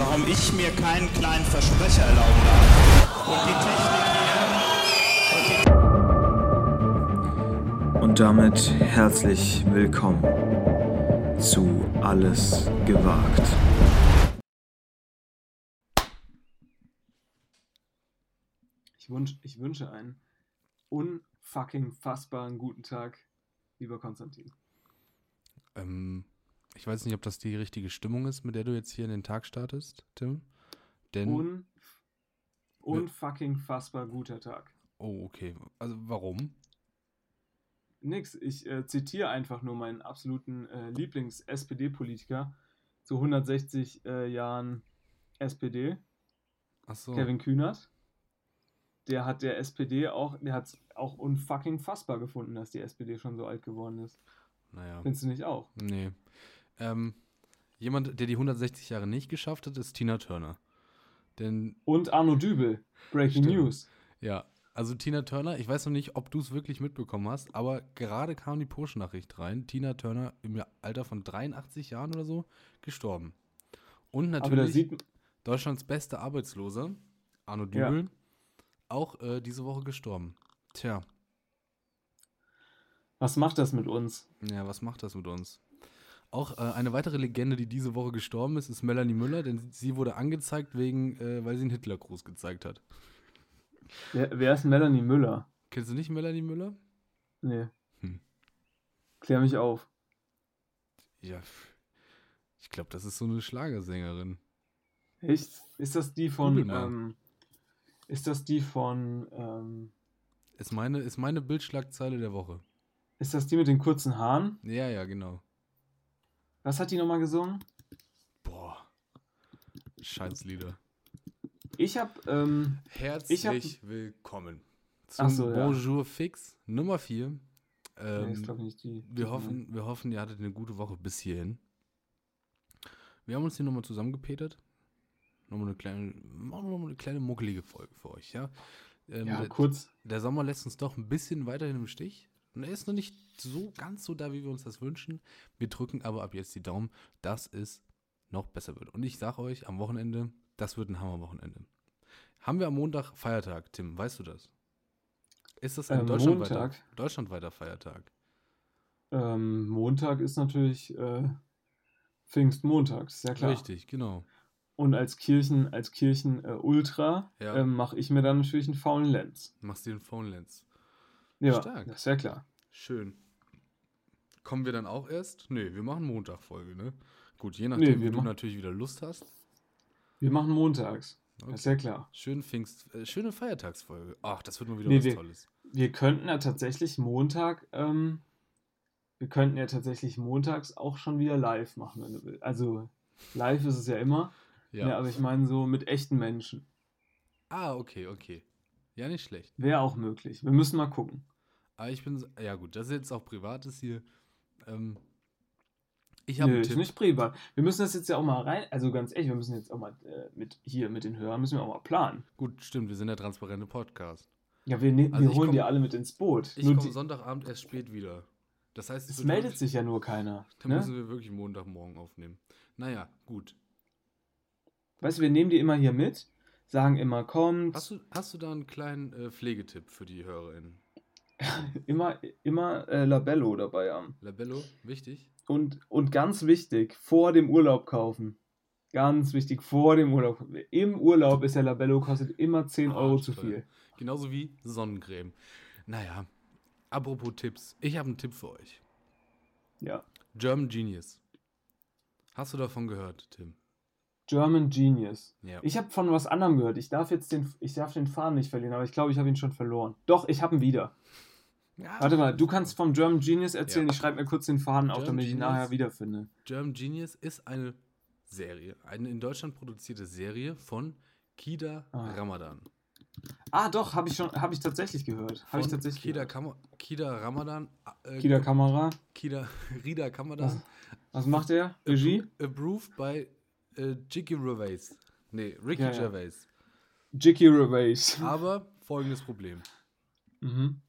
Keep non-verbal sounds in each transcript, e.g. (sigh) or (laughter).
warum ich mir keinen kleinen Versprecher erlauben darf. Und die Technik hier. Und damit herzlich willkommen zu Alles gewagt. Ich, wünsch, ich wünsche einen unfucking fassbaren guten Tag, lieber Konstantin. Ähm, ich weiß nicht, ob das die richtige Stimmung ist, mit der du jetzt hier in den Tag startest, Tim. Denn. Un, unfucking fassbar guter Tag. oh, okay. Also warum? Nix, ich äh, zitiere einfach nur meinen absoluten äh, Lieblings-SPD-Politiker zu 160 äh, Jahren SPD, Achso. Kevin Kühnert. Der hat der SPD auch, der hat es auch unfucking fassbar gefunden, dass die SPD schon so alt geworden ist. Naja. Findest du nicht auch? Nee. Ähm, jemand, der die 160 Jahre nicht geschafft hat, ist Tina Turner. Denn, Und Arno Dübel, Breaking Stimmt. News. ja, also Tina Turner, ich weiß noch nicht, ob du es wirklich mitbekommen hast, aber gerade kam die Push-Nachricht rein. Tina Turner im Alter von 83 Jahren oder so gestorben. Und natürlich sieht Deutschlands bester Arbeitsloser, Arno Ja. Dübel, auch äh, diese Woche gestorben. Tja, was macht das mit uns? ja, was macht das mit uns? Auch äh, eine weitere Legende, die diese Woche gestorben ist, ist Melanie Müller, denn sie wurde angezeigt, wegen, äh, weil sie einen Hitlergruß gezeigt hat. Wer, wer ist Melanie Müller? Kennst du nicht Melanie Müller? Nee. Hm. Klär mich auf. Ja, ich glaube, das ist so eine Schlagersängerin. Echt? Ist das die von. Ähm, ist das die von. Ähm, Ist meine, ist meine Bildschlagzeile der Woche. ist das die mit den kurzen Haaren? Ja, ja, genau. Was hat die nochmal gesungen? Boah. Scheißlieder. Ich hab. Ähm, Herzlich Ich hab- willkommen zum so, ja. Bonjour Fix Nummer 4. nee, Ähm, ich, nicht die. wir, die- hoffen, wir hoffen, ihr hattet eine gute Woche bis hierhin. Wir haben uns hier nochmal zusammengepetert. Nochmal eine kleine, machen wir noch mal eine kleine muckelige Folge für euch, ja. Ähm, Ja, der, kurz. der Sommer lässt uns doch ein bisschen weiterhin im Stich. Und er ist noch nicht so ganz so da, wie wir uns das wünschen. Wir drücken aber ab jetzt die Daumen, dass es noch besser wird. Und ich sage euch, am Wochenende, das wird ein Hammerwochenende. Haben wir am Montag Feiertag, Tim, weißt du das? Ist das ein Ähm, deutschlandweiter, Montag? deutschlandweiter Feiertag? Ähm, Montag ist natürlich äh, Pfingstmontag, ja klar. Richtig, genau. Und als Kirchen, als Kirchen äh, Ultra Ja. ähm, mache ich mir dann natürlich einen faulen Lenz. Machst dir den Phone Lens. Ja, Stark. das ist ja klar. Schön. Kommen wir dann auch erst? Nee, wir machen Montag-Folge, ne? Gut, je Nee, nachdem, wir wie du natürlich wieder Lust hast. Wir machen montags. Okay. Das ist ja klar. Schön Pfingst, äh, schöne Feiertagsfolge. Ach, das wird mal wieder Nee, was wir- Tolles. Wir könnten ja tatsächlich Montag, ähm, wir könnten ja tatsächlich montags auch schon wieder live machen, wenn du willst. Also live ist es ja immer, Ja. ja. aber ich meine so mit echten Menschen. ah, okay, okay. Ja, nicht schlecht. Wäre auch möglich. Wir müssen mal gucken. Aber ich bin, ja gut, das ist jetzt auch Privates hier. Ähm, ich habe Nö, ist nicht privat. Wir müssen das jetzt ja auch mal rein, also ganz ehrlich, wir müssen jetzt auch mal äh, mit hier mit den Hörern müssen wir auch mal planen. Gut, stimmt, wir sind der transparente Podcast. Ja, wir, ne Also wir holen komm- die alle mit ins Boot. Ich komme Sonntagabend erst spät wieder. Das heißt, es meldet sich ja nur keiner. Dann Ne? müssen wir wirklich Montagmorgen aufnehmen. Naja, gut. Weißt du, wir nehmen die immer hier mit, sagen immer, kommt, Hast du, hast du da einen kleinen äh, Pflegetipp für die HörerInnen? (laughs) immer, immer äh, Labello dabei haben. Labello, wichtig. Und, und ganz wichtig, vor dem Urlaub kaufen. Ganz wichtig, vor dem Urlaub. Im Urlaub ist der Labello, kostet immer 10 Euro zu Arschteuer. viel. Genauso wie Sonnencreme. Naja, apropos Tipps. Ich habe einen Tipp für euch. Ja. German Genius. Hast du davon gehört, Tim? German Genius. Ja. Ich habe von was anderem gehört. Ich darf jetzt den, ich darf den Faden nicht verlieren, aber ich glaube, ich habe ihn schon verloren. Doch, ich habe ihn wieder. Ja, Warte mal, du kannst vom German Genius erzählen. Ja. Ich schreibe mir kurz den Faden auf, damit ich ihn nachher wiederfinde. German Genius ist eine Serie, eine in Deutschland produzierte Serie von Kida Ah. Ramadan. Ah, doch, habe ich schon, habe ich tatsächlich gehört. Habe ich tatsächlich Kida, gehört. Kam Kida Ramadan. Äh, Kida Kamera. Kida, (laughs) Rida Kamadan. Was macht er? Regie? Approved by äh, Jicky Gervais. Nee, Ricky Ja, ja. Gervais. Jicky Gervais. Aber folgendes Problem. Mhm.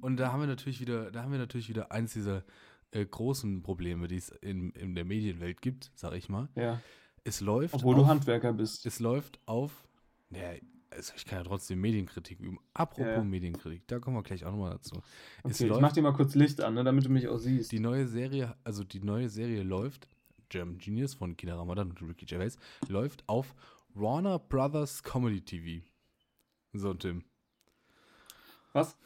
Und da haben wir natürlich wieder, da haben wir natürlich wieder eins dieser äh, großen Probleme, die es in, in der Medienwelt gibt, sag ich mal. Ja. Es läuft Obwohl auf, du Handwerker bist. es läuft auf, naja, also ich kann ja trotzdem Medienkritik üben. Apropos Ja. Medienkritik, da kommen wir gleich auch nochmal dazu. Okay, ich mach dir mal kurz Licht an, ne, damit du mich auch siehst. die neue Serie, also die neue Serie läuft, German Genius von Kina Ramadan und Ricky Gervais, läuft auf Warner Brothers Comedy TV. So, Tim. Was?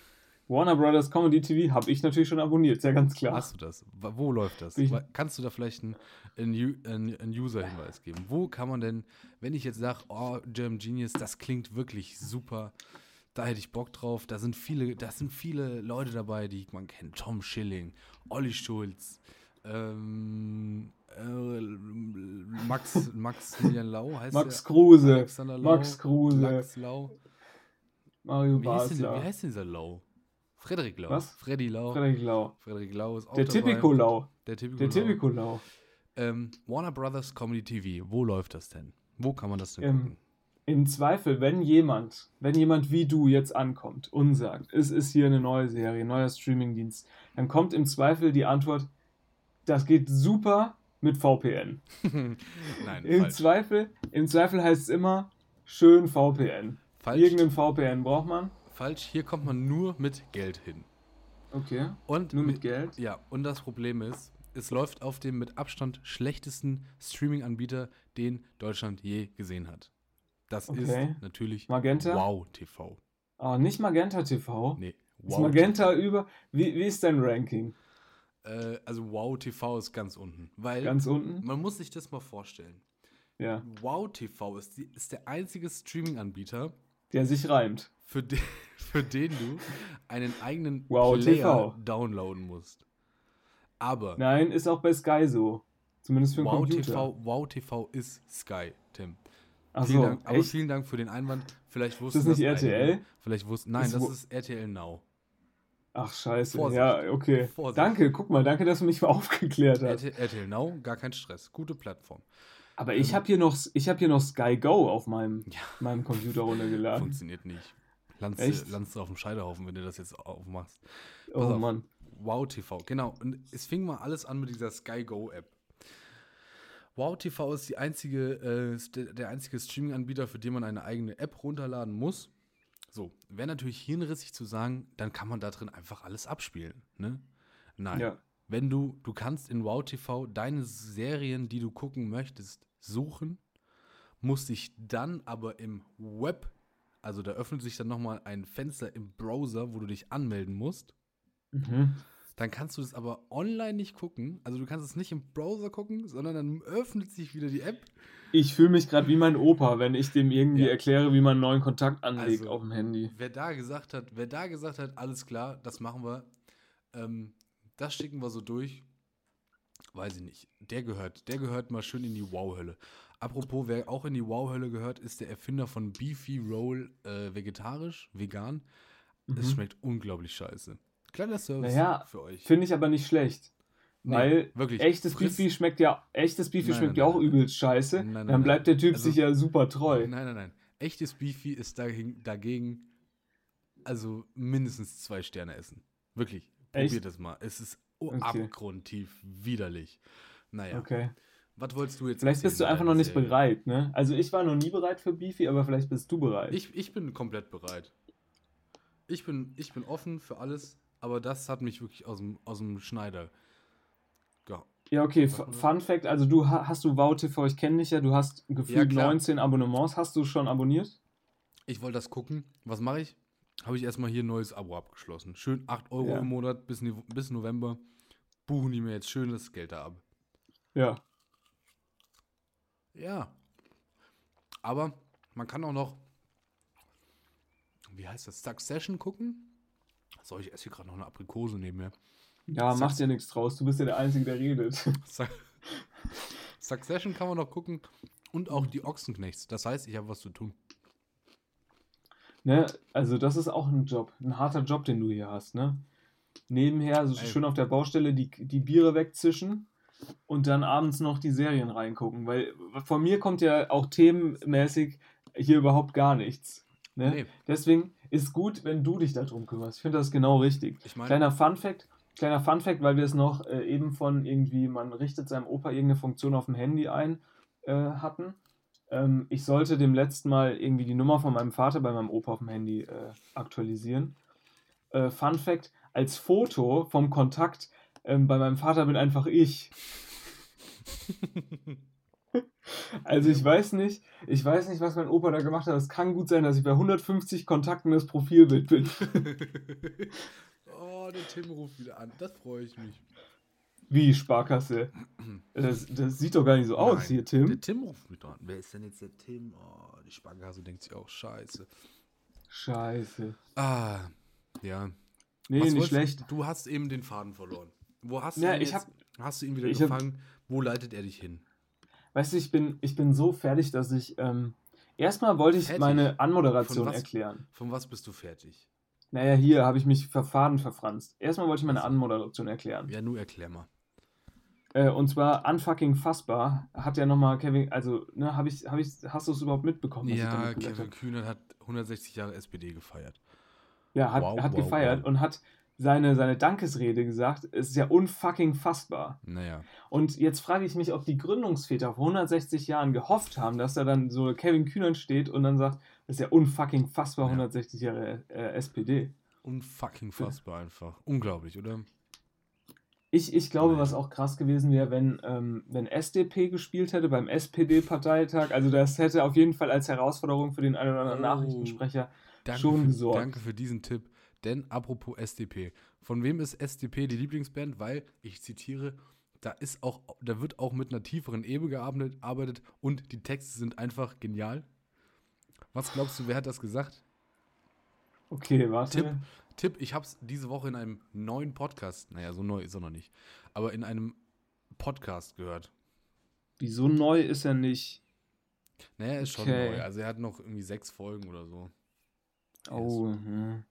Warner Brothers Comedy TV habe ich natürlich schon abonniert, ist ja ganz klar. Hast du das? Wo läuft das? Ich- Kannst du da vielleicht einen, einen, User-Hinweis geben? Wo kann man denn, wenn ich jetzt sage, oh, German Genius, das klingt wirklich super, da hätte ich Bock drauf, da sind viele, da sind viele Leute dabei, die man kennt. Tom Schilling, Olli Schulz, ähm, äh, Max, (laughs) Maximilian Lau heißt Max der? Kruse, Lau, Max Kruse, Max Lau. Mario Wie heißt, denn, wie heißt denn dieser Lau? Frederik Lau. Was? Freddy Lau. Frederik Lau. Frederik Lau ist auch Der. Tipico Lau. Der Tipico Der Lau. Tipico Lau. Ähm, Warner Brothers Comedy TV, wo läuft das denn? Wo kann man das denn Ähm, gucken? Im Zweifel, wenn jemand, wenn jemand wie du jetzt ankommt und sagt, es ist hier eine neue Serie, neuer Streamingdienst, dann kommt im Zweifel die Antwort, das geht super mit VPN. (laughs) Nein, Im falsch. Zweifel, im Zweifel heißt es immer schön VPN. Falsch, Irgendein VPN braucht man. Falsch. Hier kommt man nur mit Geld hin. Okay. Und Nur mit Geld. Ja, und das Problem ist, es läuft auf dem mit Abstand schlechtesten Streaming-Anbieter, den Deutschland je gesehen hat. Das Okay. ist natürlich Magenta? Wow TV. Ah, nicht Magenta TV. Nee, Ist Wow. Magenta über. Wie, wie ist dein Ranking? Äh, also Wow TV ist ganz unten. Weil Ganz unten? man muss sich das mal vorstellen. Ja. Wow TV ist, die, ist der einzige Streaming-Anbieter, Der sich reimt. Für, de, (laughs) für den du einen eigenen Wow Player TV. downloaden musst. Aber Nein, ist auch bei Sky so. Zumindest für den Wow Computer. TV, wow TV ist Sky, Tim. Ach Vielen so, Dank, aber echt? vielen Dank für den Einwand. Vielleicht Ist wussten das nicht einige. RTL? Vielleicht wussten. Nein, Ist das ist RTL Now. Ach, scheiße. Vorsicht. Ja, okay. Vorsicht. Danke, guck mal, danke, dass du mich mal (laughs) aufgeklärt hast. RTL, RTL Now, gar kein Stress. Gute Plattform. Aber ich habe hier, noch- ich hab hier noch Sky Go auf meinem, (laughs) Ja. meinem Computer runtergeladen. Funktioniert nicht. Landst, landst du auf dem Scheiterhaufen, wenn du das jetzt aufmachst. Oh Pass auf. Mann. Wow TV, genau. Und es fing mal alles an mit dieser Sky Go App. Wow TV ist einzige, äh, der einzige Streaming-Anbieter, für den man eine eigene App runterladen muss. So, wäre natürlich hirnrissig zu sagen, dann kann man da drin einfach alles abspielen. Ne? Nein. Ja. Wenn du, du kannst in Wow TV deine Serien, die du gucken möchtest, suchen, musst dich dann aber im Web, also da öffnet sich dann nochmal ein Fenster im Browser, wo du dich anmelden musst. Mhm. Dann kannst du es aber online nicht gucken. Also du kannst es nicht im Browser gucken, sondern dann öffnet sich wieder die App. Ich fühle mich gerade wie mein Opa, wenn ich dem irgendwie Ja. erkläre, wie man einen neuen Kontakt anlegt Also- auf dem Handy. Wer da gesagt hat, wer da gesagt hat, alles klar, das machen wir, ähm, das schicken wir so durch, weiß ich nicht. Der gehört, der gehört mal schön in die Wow-Hölle. Apropos, wer auch in die Wow-Hölle gehört, ist der Erfinder von Beefy Roll äh, vegetarisch, vegan. Es Mhm. schmeckt unglaublich scheiße. Kleiner Service Naja, für euch. Finde ich aber nicht schlecht. Nee, Weil wirklich. echtes Friss- Beefy schmeckt ja, echtes Beefy Nein, schmeckt nein, ja auch nein, übelst scheiße. Dann bleibt der Typ Also- sich ja super treu. Nein, nein, nein. Echtes Beefy ist dagegen, dagegen also mindestens zwei Sterne essen. Wirklich. Probiert Echt? das mal. Es ist Okay. abgrundtief widerlich. Naja, Okay. Was wolltest du jetzt Vielleicht bist du einfach noch nicht Serie? bereit, ne? Also ich war noch nie bereit für Beefy, aber vielleicht bist du bereit. Ich, ich bin komplett bereit. Ich bin, ich bin offen für alles, aber das hat mich wirklich aus dem, aus dem Schneider. Ja, ja, okay, F- Fun Fact, also du ha- hast du Wow TV, ich kenne dich ja, du hast gefühlt klar. 19 Abonnements, hast du schon abonniert? ich wollte das gucken. Was mache ich? Habe ich erstmal hier ein neues Abo abgeschlossen. Schön 8 Euro Ja. im Monat bis, bis November. Buchen die mir jetzt schön das Geld da ab. Ja. Ja. Aber man kann auch noch, wie heißt das, Succession gucken. Soll ich esse hier gerade noch eine Aprikose neben mir. Ja, Suc- mach dir nichts draus, du bist ja der Einzige, der redet. (laughs) Su- Succession kann man noch gucken und auch die Ochsenknechts. Das heißt, ich habe was zu tun. Ne? Also das ist auch ein Job, ein harter Job, den du hier hast, ne? Nebenher so Ey. schön auf der Baustelle die, die Biere wegzischen und dann abends noch die Serien reingucken, weil von mir kommt ja auch themenmäßig hier überhaupt gar nichts. Ne? Nee. Deswegen ist gut, wenn du dich darum kümmerst. Ich finde das genau richtig. Ich meine- Kleiner Fun Fact, kleiner Fun-Fact, weil wir es noch äh, eben von irgendwie, man richtet seinem Opa irgendeine Funktion auf dem Handy ein, äh, hatten. Ähm, ich sollte dem letzten Mal irgendwie die Nummer von meinem Vater bei meinem Opa auf dem Handy äh, aktualisieren. Äh, Fun Fact: Als Foto vom Kontakt ähm, bei meinem Vater bin einfach ich. Also ich weiß nicht, ich weiß nicht, was mein Opa da gemacht hat. Es kann gut sein, dass ich bei 150 Kontakten das Profilbild bin. oh, der Tim ruft wieder an. Das freue ich mich. Wie Sparkasse? Das, das sieht doch gar nicht so aus Nein, hier, Tim. Der Tim ruft mich an. Wer ist denn jetzt der Tim? Oh, die Sparkasse denkt sich auch, scheiße. Scheiße. Ah, ja. Nee, Was nicht schlecht. Du hast eben den Faden verloren. Wo hast Ja, du ihn ich jetzt? hab- hast du ihn wieder ich hab- gefangen? Wo leitet er dich hin? Weißt du, ich bin, ich bin so fertig, dass ich. Ähm, erstmal wollte ich Fertig? meine Anmoderation Von was? erklären. Von was bist du fertig? Naja, hier habe ich mich verfahren verfranst. Erstmal wollte ich meine. Anmoderation erklären. Ja, nur erklär mal. Äh, und zwar unfucking fassbar hat ja nochmal Kevin, also, ne, habe ich, habe ich, hast du es überhaupt mitbekommen? Ja, Kevin? Kühnert hat 160 Jahre SPD gefeiert. Ja, hat, Wow, hat wow, gefeiert wow. und hat seine, seine Dankesrede gesagt. Es ist ja unfucking fassbar. Naja. Und jetzt frage ich mich, ob die Gründungsväter vor 160 Jahren gehofft haben, dass da dann so Kevin Kühnert steht und dann sagt, das ist ja unfucking fassbar, Ja. 160 Jahre äh, SPD. Unfucking fassbar einfach. Unglaublich, oder? Ich, ich glaube, Nee. was auch krass gewesen wäre, wenn, ähm, wenn SDP gespielt hätte beim SPD-Parteitag. Also das hätte auf jeden Fall als Herausforderung für den einen oder anderen Oh. Nachrichtensprecher Danke schon für, gesorgt. Danke für diesen Tipp. Denn apropos SDP. Von wem ist SDP die Lieblingsband? Weil, ich zitiere, da ist auch, da wird auch mit einer tieferen Ebene gearbeitet arbeitet und die Texte sind einfach genial. Was glaubst du, wer hat das gesagt? Okay, warte. Tipp. Tipp, ich habe es diese Woche in einem neuen Podcast, naja, so neu ist er noch nicht, aber in einem Podcast gehört. Wieso neu ist er nicht? Naja, er ist schon Okay. neu. Also er hat noch irgendwie sechs Folgen oder so. Oh, hm.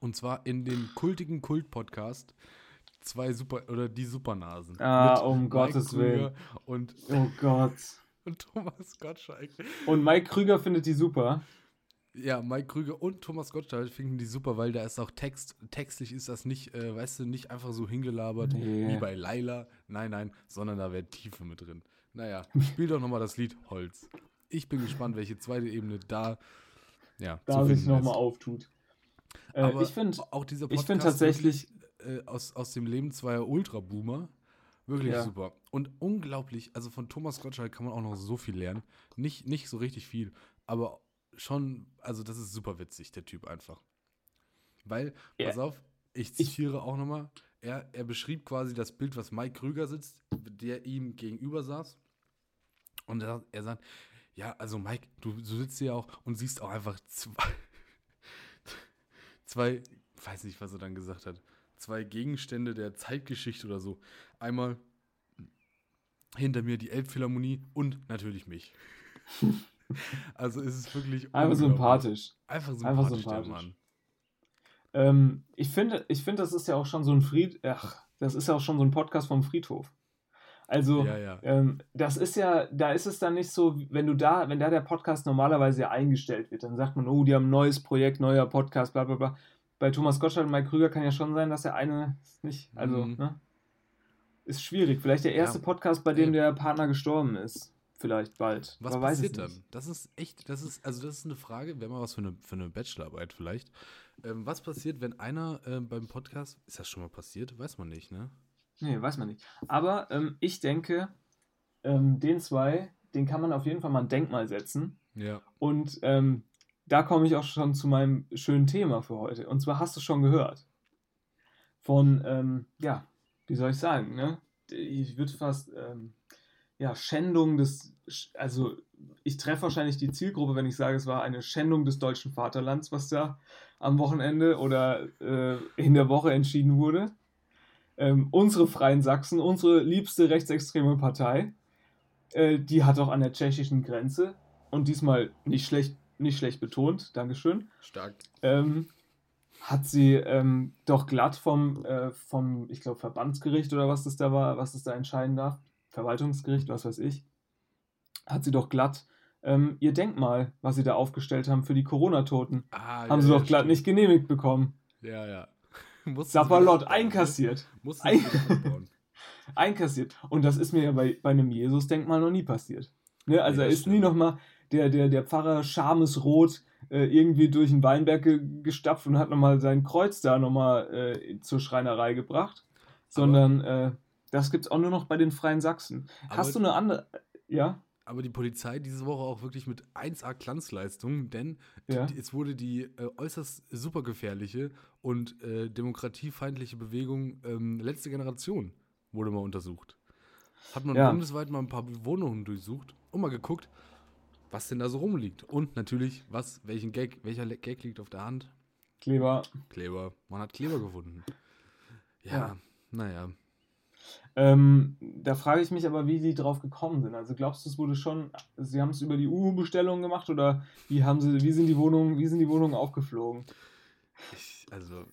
Und zwar in dem kultigen Kult-Podcast zwei Super oder die Supernasen. Ah, Mit um Mike Gottes Krüger Willen. Und, oh Gott. (laughs) und Thomas Gottschalk. Und Mike Krüger findet die super. Ja, Mike Krüger und Thomas Gottschalk finden die super, weil da ist auch Text, textlich ist das nicht, äh, weißt du, nicht einfach so hingelabert Nee. wie bei Laila. Nein, nein, sondern da wäre Tiefe mit drin. Naja, (laughs) spiel doch nochmal das Lied Holz. Ich bin gespannt, welche zweite Ebene da, ja, da sich nochmal auftut. Äh, Aber ich finde, auch dieser ich find Podcast tatsächlich- wirklich, äh, aus, aus dem Leben zweier Ultra-Boomer wirklich Ja. super. Und unglaublich, also von Thomas Gottschalk kann man auch noch so viel lernen. Nicht, nicht so richtig viel, aber schon, also das ist super witzig, der Typ einfach. Weil, Ja. pass auf, ich zitiere auch nochmal, er, er beschrieb quasi das Bild, was Mike Krüger sitzt, der ihm gegenüber saß. Und er, er sagt, ja, also Mike, du, du sitzt hier auch und siehst auch einfach zwei, zwei, weiß nicht, was er dann gesagt hat, zwei Gegenstände der Zeitgeschichte oder so. Einmal hinter mir die Elbphilharmonie und natürlich mich. (laughs) also es ist wirklich einfach sympathisch. Einfach sympathisch, Einfach der sympathisch. Mann. Ähm, ich finde, ich finde, das ist ja auch schon so ein Fried, ach, das ist ja auch schon so ein Podcast vom Friedhof. Also, Ja, ja. ähm, das ist ja, da ist es dann nicht so, wenn du da, wenn da der Podcast normalerweise ja eingestellt wird, dann sagt man, oh, die haben ein neues Projekt, neuer Podcast, bla bla bla. Bei Thomas Gottschalk und Mike Krüger kann ja schon sein, dass der eine nicht, also, Mhm. ne? Ist schwierig. Vielleicht der erste Ja. Podcast, bei dem der Partner gestorben ist. Vielleicht bald. Was es passiert dann? Das ist echt, das ist, also das ist eine Frage, wäre mal was für eine, für eine Bachelorarbeit vielleicht. Ähm, was passiert, wenn einer ähm, beim Podcast, ist das schon mal passiert? Weiß man nicht, ne? Nee, weiß man nicht. Aber ähm, ich denke, ähm, den zwei, den kann man auf jeden Fall mal ein Denkmal setzen. Ja. Und ähm, da komme ich auch schon zu meinem schönen Thema für heute. Und zwar hast du schon gehört. Von, ähm, ja, wie soll ich sagen, ne? Ich würde fast, ähm, ja, Schändung des, also ich treffe wahrscheinlich die Zielgruppe, wenn ich sage, es war eine Schändung des deutschen Vaterlands, was da am Wochenende oder äh, in der Woche entschieden wurde. Ähm, unsere Freien Sachsen, unsere liebste rechtsextreme Partei, äh, die hat auch an der tschechischen Grenze und diesmal nicht schlecht, nicht schlecht betont, Dankeschön, Stark. ähm, hat sie ähm, doch glatt vom, äh, vom ich glaube, Verbandsgericht oder was das da war, was das da entscheiden darf, Verwaltungsgericht, was weiß ich, hat sie doch glatt ähm, ihr Denkmal, was sie da aufgestellt haben für die Corona-Toten, Ah, haben sie doch glatt nicht genehmigt bekommen. Ja, ja. (laughs) Sapperlot (laughs) einkassiert. Mussten (laughs) Ein- einkassiert. Und das ist mir ja bei, bei einem Jesus-Denkmal noch nie passiert. Ne? Also Nee, er ist nie stimmt. nochmal der, der, der Pfarrer Schamesrot äh, irgendwie durch den Weinberg ge gestapft und hat nochmal sein Kreuz da nochmal äh, zur Schreinerei gebracht. Sondern äh, das gibt es auch nur noch bei den Freien Sachsen. Hast du eine andere. Ja? Aber die Polizei diese Woche auch wirklich mit 1A Glanzleistung, denn Ja. die, es wurde die äh, äußerst supergefährliche und äh, demokratiefeindliche Bewegung ähm, letzte Generation wurde mal untersucht. Hat man Ja. bundesweit mal ein paar Wohnungen durchsucht und mal geguckt, was denn da so rumliegt. Und natürlich, was, welchen Gag, welcher Gag liegt auf der Hand? Kleber. Kleber. Man hat Kleber gefunden. Ja, Ja. naja. Ähm, da frage ich mich aber, wie sie drauf gekommen sind. Also glaubst du, es wurde schon, sie haben es über die Uhu-Bestellung gemacht oder wie haben sie, wie sind die Wohnungen, wie sind die Wohnungen aufgeflogen? Ich, also,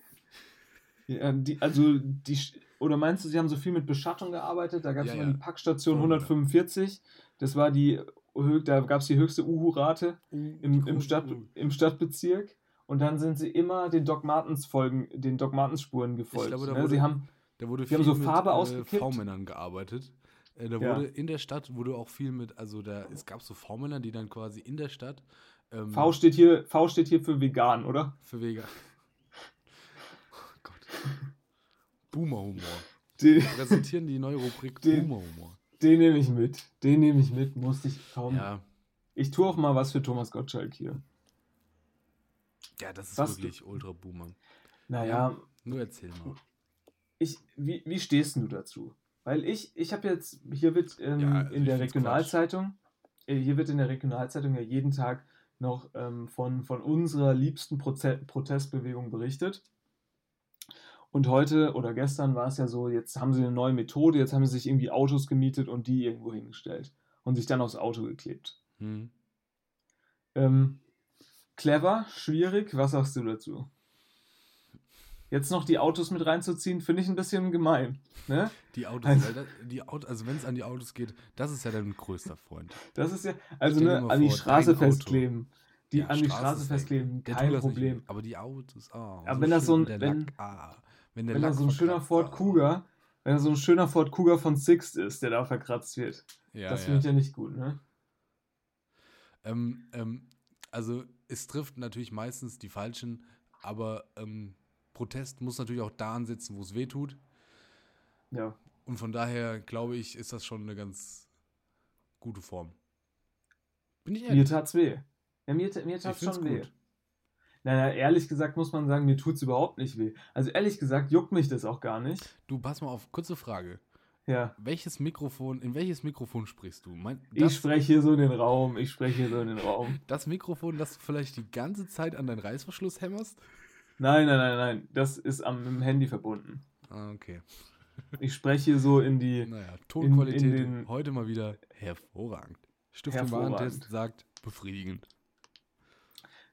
Ja, die, also die, oder meinst du, sie haben so viel mit Beschattung gearbeitet? Da gab es Ja, mal ja. die Packstation Voll, ja. 145. Das war die, da gab es die höchste Uhu-Rate im, im, Stadt, im Stadtbezirk. Und dann sind sie immer den Doc Martens Folgen, den Doc Martens Spuren gefolgt. glaube, da ne? wurde- Sie haben, Da wurde haben so mit, äh. V-Männern gearbeitet. Äh, da Ja. wurde in der Stadt wurde auch viel mit, also da, es gab so V-Männer, die dann quasi in der Stadt ähm, V steht hier, V steht hier für vegan, oder? für Vega. Oh Gott. Boomer-Humor. Präsentieren die neue Rubrik Den- Boomer-Humor. den nehme ich mit. Den nehme ich mit. Musste ich kaum. Ja, Ich tue auch mal was für Thomas Gottschalk hier. ja, das ist Was- wirklich Ultra-Boomer. Naja, Nur erzähl mal. Ich, wie, wie stehst du dazu? Weil ich, ich habe jetzt, hier wird ähm, Ja, also in der Regionalzeitung, äh, hier wird in der Regionalzeitung ja jeden Tag noch ähm, von, von unserer liebsten Proze Protestbewegung berichtet. Und heute oder gestern war es ja so, jetzt haben sie eine neue Methode, jetzt haben sie sich irgendwie Autos gemietet und die irgendwo hingestellt und sich dann aufs Auto geklebt. Hm. Ähm, clever, schwierig, was sagst du dazu? Jetzt noch die Autos mit reinzuziehen, finde ich ein bisschen gemein. Ne? Die Autos, Also- die Auto, also wenn es an die Autos geht, das ist ja dein größter Freund. Das ist ja, also ne, an die vor, Straße festkleben. Die Ja, an die Straße Straße festkleben, kein nicht Problem. mehr. Aber die Autos, ah. Aber wenn das so ein- wenn- Lack, ah, wenn Wenn da so ein schöner Ford ah. Cougar, wenn da so ein schöner Ford Cougar von Sixt ist, der da verkratzt wird, Ja, das finde ich ja nicht gut, ne? Ähm, ähm, also es trifft natürlich meistens die Falschen, aber ähm, Protest muss natürlich auch da ansetzen, wo es weh tut. Ja. Und von daher glaube ich, ist das schon eine ganz gute Form. Bin ich Mir ehrlich? tat's weh. Ja, mir, mir tat's schon weh. gut. Naja, ehrlich gesagt muss man sagen, mir tut's überhaupt nicht weh. Also ehrlich gesagt juckt mich das auch gar nicht. Du, pass mal auf, kurze Frage. Ja. Welches Mikrofon, in welches Mikrofon sprichst du? Mein, Ich das, spreche hier so in den Raum, ich spreche hier so in den Raum. das Mikrofon, das du vielleicht die ganze Zeit an deinen Reißverschluss hämmerst? Nein, nein, nein, nein, das ist am mit dem Handy verbunden. Ah, okay. (laughs) Ich spreche hier so in die. Naja, Tonqualität in den- heute mal wieder hervorragend. Stiftung Hervorragend. Warentest sagt befriedigend.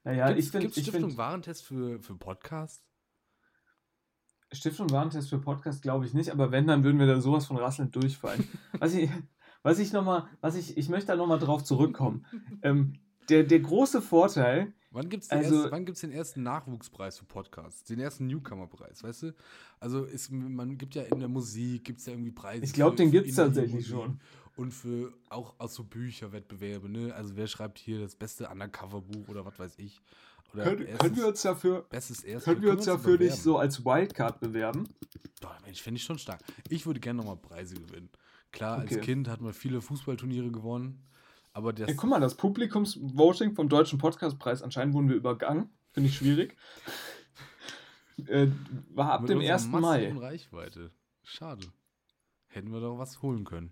Naja, Gibt's, ich finde. gibt's Ich Stiftung find, Warentest für, für Podcasts? Stiftung Warentest für Podcast glaube ich nicht, aber wenn, dann würden wir da sowas von rasselnd durchfallen. was ich, (laughs) was ich nochmal, was ich, ich möchte da nochmal drauf zurückkommen. ähm, der, der große Vorteil, Wann gibt es Also- den ersten Nachwuchspreis für Podcasts? Den ersten Newcomer-Preis, weißt du? Also ist, man gibt ja in der Musik, gibt es ja irgendwie Preise. Ich glaub, für- den für gibt's tatsächlich schon. Und für auch aus so Bücherwettbewerbe, ne? Also wer schreibt hier das beste Undercover-Buch oder was weiß ich? Oder können, erstes- können wir uns dafür, bestes erstes können wir uns ja dafür nicht so als Wildcard bewerben? Doch, Mensch, finde ich schon stark. Ich würde gerne nochmal Preise gewinnen. Klar, Okay. als Kind hat man viele Fußballturniere gewonnen, aber das. Ey, guck mal, das Publikumsvoting vom Deutschen Podcastpreis, anscheinend wurden wir übergangen. Finde ich schwierig. (laughs) äh, war ab mit dem unserer 1. Mai. Reichweite. Schade. Hätten wir doch was holen können.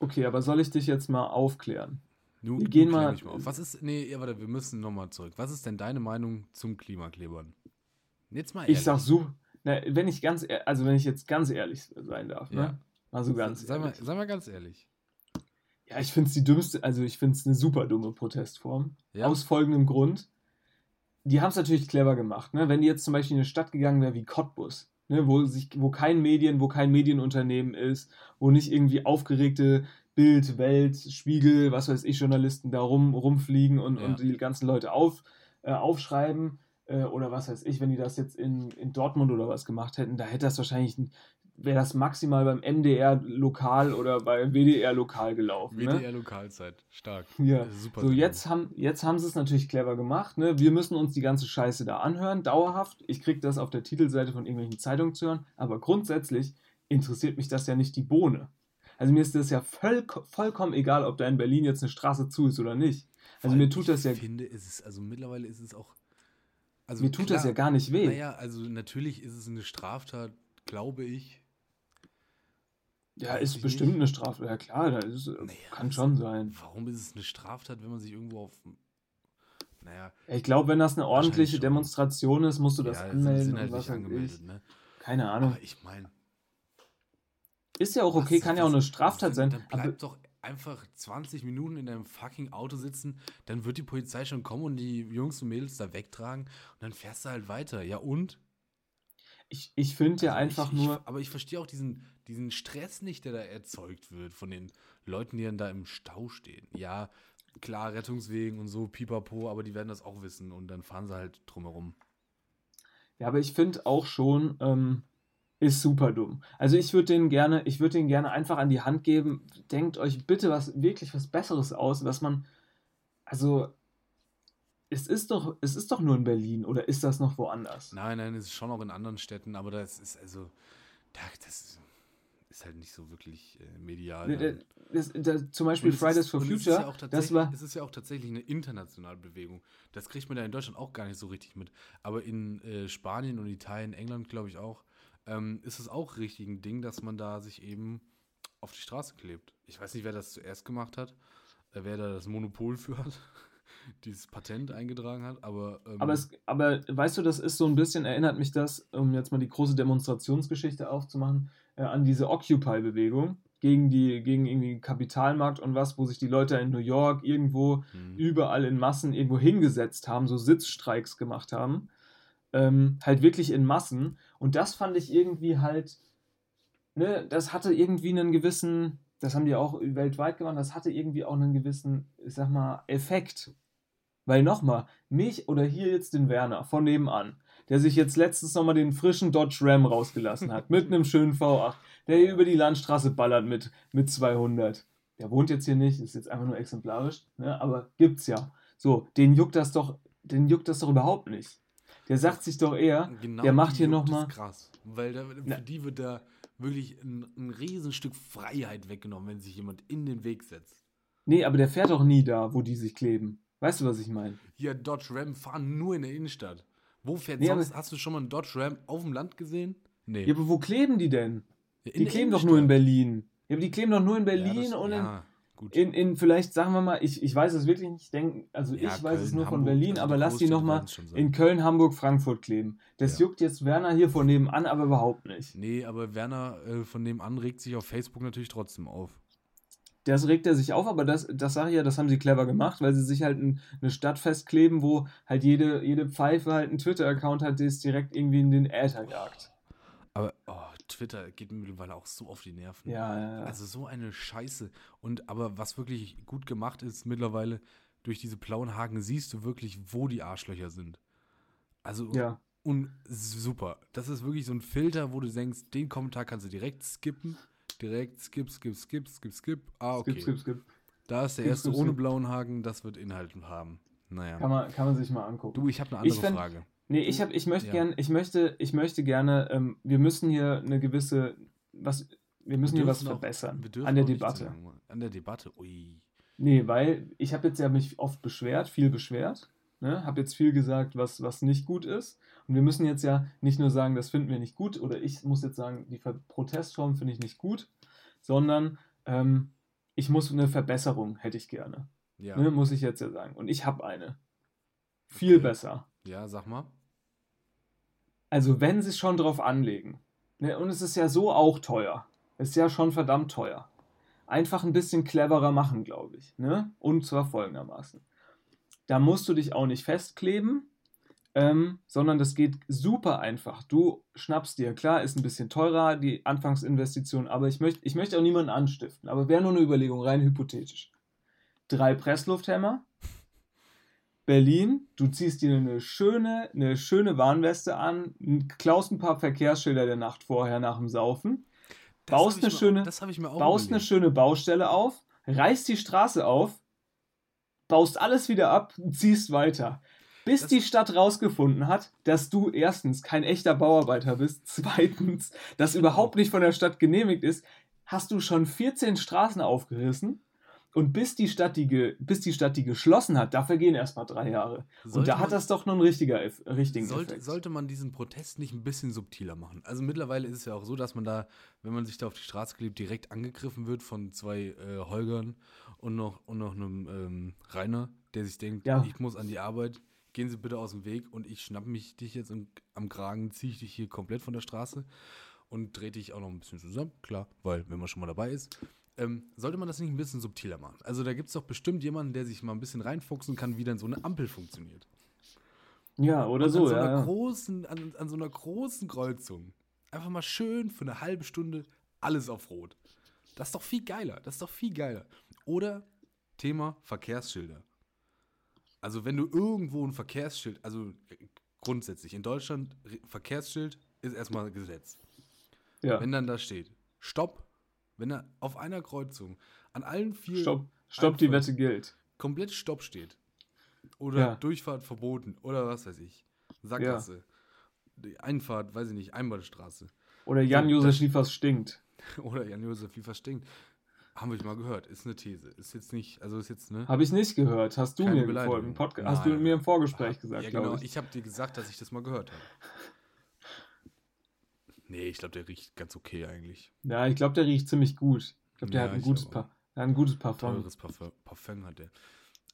Okay, aber soll ich dich jetzt mal aufklären? Nu, Wir gehen mal- mich auf. Was ist. Nee, warte, wir müssen nochmal zurück. Was ist denn deine Meinung zum Klimaklebern? Jetzt mal ehrlich. Ich sag so, na, wenn ich ganz, also wenn ich jetzt ganz ehrlich sein darf, Ja. ne? Mal so ganz Sei mal, ehrlich. sei mal ganz ehrlich. Ja, ich finde es die dümmste, also ich finde es eine super dumme Protestform. Ja. Aus folgendem Grund. Die haben es natürlich clever gemacht, ne? Wenn die jetzt zum Beispiel in eine Stadt gegangen wäre wie Cottbus, ne? wo, sich, wo kein Medien, wo kein Medienunternehmen ist, wo nicht irgendwie aufgeregte Bild, Welt, Spiegel, was weiß ich, Journalisten da rum, rumfliegen und, Ja. und die ganzen Leute auf, äh, aufschreiben, äh, oder was weiß ich, wenn die das jetzt in, in Dortmund oder was gemacht hätten, da hätte das wahrscheinlich, wäre das maximal beim MDR lokal oder bei WDR lokal gelaufen. ne? WDR Lokalzeit, stark. Ja, Das super so jetzt haben, jetzt haben sie es natürlich clever gemacht. Ne? Wir müssen uns die ganze Scheiße da anhören, dauerhaft. Ich kriege das auf der Titelseite von irgendwelchen Zeitungen zu hören, aber grundsätzlich interessiert mich das ja nicht die Bohne. Also mir ist das ja voll, vollkommen egal, ob da in Berlin jetzt eine Straße zu ist oder nicht. Also mir tut ich das ja, finde, ist es, also mittlerweile ist es auch. Also mir tut das klar, ja gar nicht weh. Naja, also natürlich ist es eine Straftat, glaube ich. Ja, ist bestimmt nicht. eine Strafe. Ja klar, das ist, Naja, kann schon sein. Warum ist es eine Straftat, wenn man sich irgendwo auf. Naja, Ich glaube, wenn das eine ordentliche. Demonstration ist, musst du das ja, anmelden sind und halt was nicht angemeldet, ne? Keine Ahnung. Aber ich meine. Ist ja auch okay, kann ja auch eine Straftat sein. Dann bleib doch einfach 20 Minuten in deinem fucking Auto sitzen, dann wird die Polizei schon kommen und die Jungs und Mädels da wegtragen und dann fährst du halt weiter. Ja und? ich, ich finde ja Also einfach ich, nur. Ich, aber ich verstehe auch diesen, diesen Stress nicht, der da erzeugt wird von den Leuten, die dann da im Stau stehen. Ja, klar, Rettungswegen und so, pipapo, aber die werden das auch wissen und dann fahren sie halt drumherum. Ja, aber ich finde auch schon, ähm, ist super dumm. Also ich würde den gerne, ich würde den gerne einfach an die Hand geben. Denkt euch bitte was wirklich was Besseres aus, was man, also es ist doch, es ist doch nur in Berlin oder ist das noch woanders? Nein, nein, es ist schon auch in anderen Städten, aber das ist also, da- das ist halt nicht so wirklich äh, medial. Ne, Das, das, zum Beispiel Fridays ist- for und es ist Future, ja auch das tatsächlich- war, Es ist ja auch tatsächlich eine internationale Bewegung. Das kriegt man ja in Deutschland auch gar nicht so richtig mit. Aber in äh, Spanien und Italien, England glaube ich auch, ähm, ist es auch richtig ein Ding, dass man da sich eben auf die Straße klebt. Ich weiß nicht, wer das zuerst gemacht hat, äh, wer da das Monopol für hat, (laughs) dieses Patent eingetragen hat, aber, ähm, aber, es, aber weißt du, das ist so ein bisschen, erinnert mich das, um jetzt mal die große Demonstrationsgeschichte aufzumachen, äh, an diese Occupy-Bewegung gegen die, gegen irgendwie den Kapitalmarkt und was, wo sich die Leute in New York irgendwo hm, überall in Massen irgendwo hingesetzt haben, so Sitzstreiks gemacht haben. Ähm, halt wirklich in Massen. Und das fand ich irgendwie halt, ne, das hatte irgendwie einen gewissen, das haben die auch weltweit gemacht, das hatte irgendwie auch einen gewissen, ich sag mal, Effekt. Weil nochmal, mich oder hier jetzt den Werner von nebenan, der sich jetzt letztens nochmal den frischen Dodge Ram rausgelassen hat, mit einem schönen V8, der hier über die Landstraße ballert mit, mit 200. Der wohnt jetzt hier nicht, ist jetzt einfach nur exemplarisch, ne, aber gibt's ja. So, den juckt das doch, den juckt das doch überhaupt nicht. Der sagt sich doch eher, genau der macht hier juckt noch es mal- krass. Weil da, für Na. die wird da wirklich ein, ein Riesenstück Freiheit weggenommen, wenn sich jemand in den Weg setzt. nee, aber der fährt doch nie da, wo die sich kleben. Weißt du, was ich meine? Hier, Dodge Ram fahren nur in der Innenstadt. Wo fährt Nee, sonst? Hast du schon mal einen Dodge Ram auf dem Land gesehen? Nee. Ja, aber wo kleben die denn? Ja, Die kleben doch nur in. Berlin. Ja, aber die kleben doch nur in Ja, Berlin das- und in, ja, gut. in, in, vielleicht sagen wir mal, ich, ich weiß es wirklich nicht, denk, also Ja, ich weiß es nur von Hamburg, Berlin, also aber lass die nochmal in Köln, Hamburg, Frankfurt kleben. Das Ja. juckt jetzt Werner hier von nebenan, aber überhaupt nicht. Nee, aber Werner äh, von nebenan regt sich auf Facebook natürlich trotzdem auf. Das regt er sich auf, aber das, das sage ich ja, das haben sie clever gemacht, weil sie sich halt in eine Stadt festkleben, wo halt jede, jede Pfeife halt einen Twitter-Account hat, der es direkt irgendwie in den Äther jagt. Aber oh, Twitter geht mir mittlerweile auch so auf die Nerven. Ja, ja, ja. Also so eine Scheiße. Und aber was wirklich gut gemacht ist mittlerweile, durch diese blauen Haken siehst du wirklich, wo die Arschlöcher sind. Also ja. und super. Das ist wirklich so ein Filter, wo du denkst, den Kommentar kannst du direkt skippen. Direkt skip, skip, skip, skip, skip. Ah, okay. Skip, skip, skip. Da ist der Skip, erste skip, ohne skip. blauen Haken, das wird Inhalt haben. Naja. Kann man, kann man sich mal angucken. Du, ich habe eine andere fänd- Frage. Nee, ich, hab, ich möchte Ja. gern, ich möchte, ich möchte gerne, ähm, wir müssen hier eine gewisse, was, wir müssen hier was auch- verbessern wir dürfen an der Debatte. An der Debatte, ui. Nee, weil ich habe jetzt ja mich oft beschwert, viel beschwert, ne? habe jetzt viel gesagt, was, was nicht gut ist. Und wir müssen jetzt ja nicht nur sagen, das finden wir nicht gut, oder ich muss jetzt sagen, die Protestform finde ich nicht gut, sondern ähm, ich muss eine Verbesserung, hätte ich gerne. Ja. Ne? Muss ich jetzt ja sagen. Und ich habe eine. Viel Okay. besser. Ja, sag mal. Also wenn sie es schon drauf anlegen, ne, und es ist ja so auch teuer, ist ja schon verdammt teuer, einfach ein bisschen cleverer machen, glaube ich. Ne? Und zwar folgendermaßen. Da musst du dich auch nicht festkleben, ähm, sondern das geht super einfach. Du schnappst dir, klar, ist ein bisschen teurer, die Anfangsinvestition, aber ich möchte ich möchte auch niemanden anstiften, aber wäre nur eine Überlegung, rein hypothetisch. Drei Presslufthämmer, Berlin, du ziehst dir eine schöne, eine schöne Warnweste an, klaust ein paar Verkehrsschilder der Nacht vorher nach dem Saufen, Das baust eine mir- schöne, baust eine schöne Baustelle auf, reißt die Straße auf, baust alles wieder ab, ziehst weiter. Bis Das- die Stadt rausgefunden hat, dass du erstens kein echter Bauarbeiter bist, (laughs) zweitens, das überhaupt nicht von der Stadt genehmigt ist, hast du schon 14 Straßen aufgerissen und bis die Stadt die, ge bis die, Stadt die geschlossen hat, dafür gehen erstmal drei Jahre. und Sollte da hat das doch nur einen richtiger, Eff- richtigen Sollte, Effekt. sollte man diesen Protest nicht ein bisschen subtiler machen? Also mittlerweile ist es ja auch so, dass man da, wenn man sich da auf die Straße klebt, direkt angegriffen wird von zwei äh, Holgern und noch, und noch einem ähm, Rainer, der sich denkt, Ja. ich muss an die Arbeit, gehen Sie bitte aus dem Weg und ich schnapp mich dich jetzt im, am Kragen, ziehe ich dich hier komplett von der Straße und drehe dich auch noch ein bisschen zusammen, klar, weil wenn man schon mal dabei ist. Ähm, sollte man das nicht ein bisschen subtiler machen? Also da gibt es doch bestimmt jemanden, der sich mal ein bisschen reinfuchsen kann, wie dann so eine Ampel funktioniert ja, oder an so, so ja. einer ja. großen, an, an so einer großen Kreuzung. Einfach mal schön für eine halbe Stunde alles auf Rot. Das ist doch viel geiler. Das ist doch viel geiler. Oder Thema Verkehrsschilder. Also wenn du irgendwo ein Verkehrsschild, also grundsätzlich in Deutschland, Verkehrsschild ist erstmal Gesetz. ja. Wenn dann da steht, Stopp, wenn da auf einer Kreuzung an allen vier Stopp, stopp, die Wette gilt. komplett Stopp steht. Oder Ja. Durchfahrt verboten. Oder was weiß ich. Sackgasse. Die Einfahrt, weiß ich nicht, Einbahnstraße. Oder Jan-Josef Liefers stinkt. (laughs) Oder Jan-Josef Liefer stinkt. Haben wir mal gehört. Ist eine These. Ist jetzt nicht, also ist jetzt, ne? Habe ich nicht gehört. Hast du Keine mir im, Podcast, hast du mir im Vorgespräch gesagt, ja, genau. ich. Ich habe dir gesagt, dass ich das mal gehört habe. Nee, ich glaube, der riecht ganz okay eigentlich. Ja, ich glaube, der riecht ziemlich gut. Ich glaube, der Ja, hat ein gutes, pa ein gutes Parfum. Teures Parfum, Parfum hat der.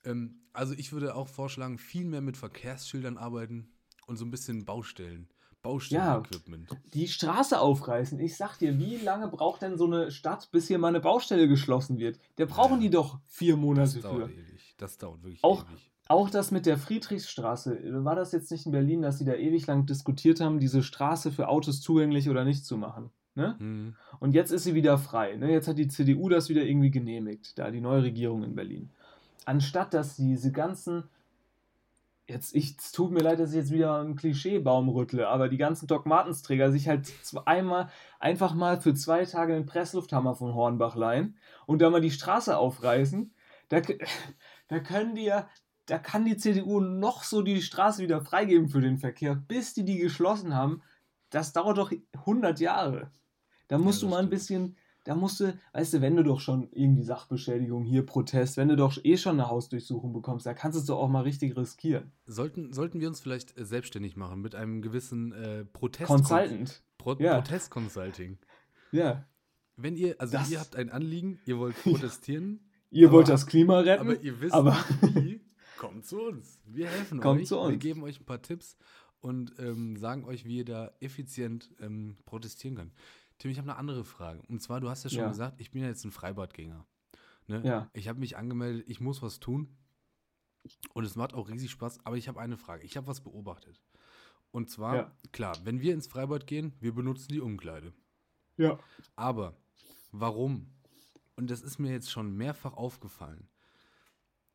Ähm, also ich würde auch vorschlagen, viel mehr mit Verkehrsschildern arbeiten und so ein bisschen Baustellen. Baustellen-Equipment. Die Straße aufreißen. Ich sag dir, wie lange braucht denn so eine Stadt, bis hier mal eine Baustelle geschlossen wird? Da brauchen Ja. die doch vier Das Monate dauert für. ewig. Das dauert wirklich Auch- ewig. Auch das mit der Friedrichsstraße. War das jetzt nicht in Berlin, dass sie da ewig lang diskutiert haben, diese Straße für Autos zugänglich oder nicht zu machen? Ne? Hm. Und jetzt ist sie wieder frei. Ne? Jetzt hat die CDU das wieder irgendwie genehmigt, da die neue Regierung in Berlin. Anstatt dass diese ganzen, jetzt, ich, es tut mir leid, dass ich jetzt wieder einen Klischeebaum rüttle, aber die ganzen Doc Martens-Träger sich halt einmal, einfach mal für zwei Tage den Presslufthammer von Hornbach leihen und da mal die Straße aufreißen, da, (laughs) da können die ja, da kann die CDU noch so die Straße wieder freigeben für den Verkehr, bis die die geschlossen haben. Das dauert doch 100 Jahre. Da musst Ja, du mal ein bisschen, da musst du, weißt du, wenn du doch schon irgendwie Sachbeschädigung, hier Protest, wenn du doch eh schon eine Hausdurchsuchung bekommst, da kannst du es doch auch mal richtig riskieren. Sollten, sollten wir uns vielleicht äh, selbstständig machen mit einem gewissen äh, Protest Consultant. Pro Ja. Protest-Consulting. Ja. Wenn ihr, also Das- ihr habt ein Anliegen, ihr wollt (laughs) protestieren, Ihr wollt das Klima retten, aber ihr wisst aber- kommt zu uns. Wir helfen Kommt euch, zu wir uns. geben euch ein paar Tipps und ähm, sagen euch, wie ihr da effizient ähm, protestieren könnt. Tim, ich habe eine andere Frage. Und zwar, du hast ja schon Ja. gesagt, ich bin ja jetzt ein Freibadgänger. Ne? Ja. Ich habe mich angemeldet, ich muss was tun. Und es macht auch riesig Spaß, aber ich habe eine Frage. Ich habe was beobachtet. Und zwar, Ja. klar, wenn wir ins Freibad gehen, wir benutzen die Umkleide. ja. Aber warum? Und das ist mir jetzt schon mehrfach aufgefallen.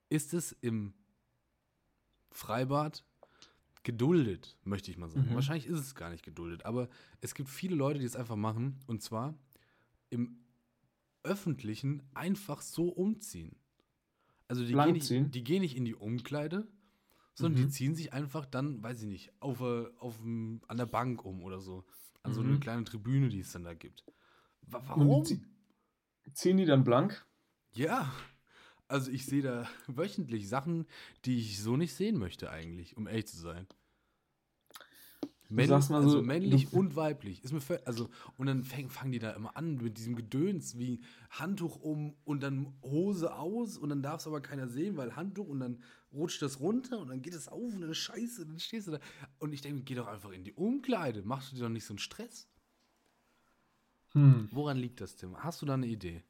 Ist es im Freibad geduldet, möchte ich mal sagen. Mhm. Wahrscheinlich ist es gar nicht geduldet, aber es gibt viele Leute, die es einfach machen und zwar im öffentlichen einfach so umziehen. Also die, gehen nicht, ziehen? die gehen nicht in die Umkleide, sondern Mhm. die ziehen sich einfach dann, weiß ich nicht, auf, äh, auf, an der Bank um oder so. An so Mhm. eine kleine Tribüne, die es dann da gibt. Warum? die zie- ziehen die dann blank? Ja, also ich sehe da (laughs) wöchentlich Sachen, die ich so nicht sehen möchte eigentlich, um ehrlich zu sein. Männlich, sagst mal so, also männlich und weiblich. Ist mir also und dann fäng, fangen die da immer an mit diesem Gedöns wie Handtuch um und dann Hose aus und dann darf es aber keiner sehen, weil Handtuch und dann rutscht das runter und dann geht es auf und dann Scheiße, dann stehst du da und ich denke, geh doch einfach in die Umkleide, machst du dir doch nicht so einen Stress. Hm. Woran liegt das, Tim? Hast du da eine Idee?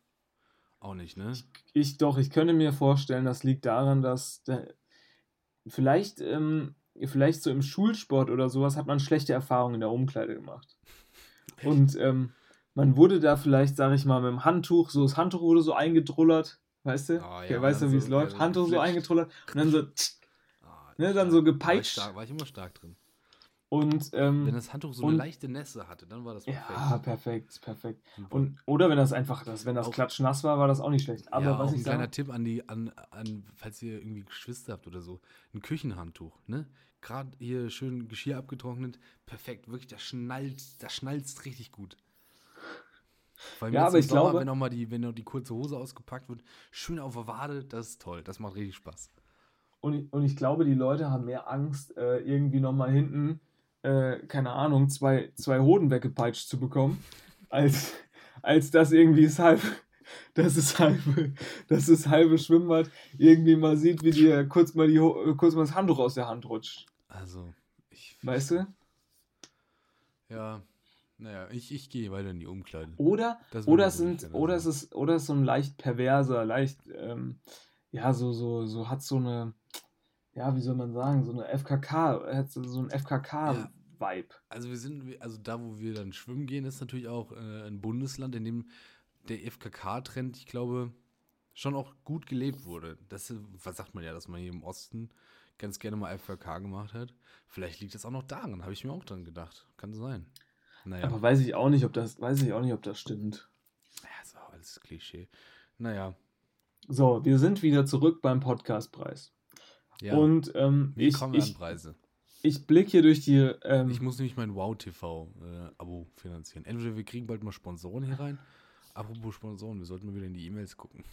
Auch nicht, ne? Ich doch, ich könnte mir vorstellen, das liegt daran, dass der, vielleicht, ähm, vielleicht so im Schulsport oder sowas hat man schlechte Erfahrungen in der Umkleide gemacht. (laughs) Und ähm, man wurde da vielleicht, sag ich mal, mit dem Handtuch, so das Handtuch wurde so eingedrullert, weißt du? Ah, ja, weißt du, wie so- es läuft? so Handtuch so eingedrullert und dann so, tsch, Ah, Ne, dann so War ich, gepeitscht. stark, war ich immer stark drin. Und, ähm, Wenn das Handtuch so und- eine leichte Nässe hatte, dann war das perfekt. ja, perfekt, perfekt. Super. Und, oder wenn das einfach, das, wenn das Auch- klatschnass war, war das auch nicht schlecht. Aber ja, was auch ich ein kleiner sage, Tipp an die, an, an, falls ihr irgendwie Geschwister habt oder so, ein Küchenhandtuch, ne? Gerade hier schön Geschirr abgetrocknet, perfekt, wirklich, das schnallt, das schnalzt richtig gut. Vor allem Ja, aber ich Sommer, glaube- wenn auch mal die, wenn auch die kurze Hose ausgepackt wird, schön auf der Wade, das ist toll, das macht richtig Spaß. und, ich- und ich glaube, die Leute haben mehr Angst, äh, irgendwie nochmal hinten, äh, keine Ahnung, zwei, zwei Hoden weggepeitscht zu bekommen, als, als dass irgendwie das halbe, (laughs) dass das halbe, dass das halbe Schwimmbad irgendwie mal sieht, wie dir kurz mal, die, kurz mal das Handtuch aus der Hand rutscht. Also, ich, Weißt du? ja, naja, ich, ich gehe weiter in die Umkleide. Oder, Das oder, es sind, oder, es ist, oder es ist so ein leicht perverser, leicht, ähm, ja, so, so, so hat so eine, ja, wie soll man sagen, so eine FKK, so ein FKK-Vibe. Also wir sind, also da, wo wir dann schwimmen gehen, ist natürlich auch äh, ein Bundesland, in dem der FKK-Trend, ich glaube, schon auch gut gelebt wurde. Das was sagt man ja, dass man hier im Osten ganz gerne mal FKK gemacht hat. Vielleicht liegt das auch noch daran, habe ich mir auch dran gedacht. Kann sein. Naja, Aber weiß ich auch nicht, ob das, weiß ich auch nicht, ob das stimmt. ja, ist auch alles Klischee. Naja, So, wir sind wieder zurück beim Podcastpreis. Ja. Und ähm, wie ich, kommen wir an ich, Preise? ich blicke hier durch die. Ähm, Ich muss nämlich mein Wow-TV-Abo finanzieren. Entweder wir kriegen bald mal Sponsoren hier rein. Apropos Sponsoren, wir sollten mal wieder in die E-Mails gucken.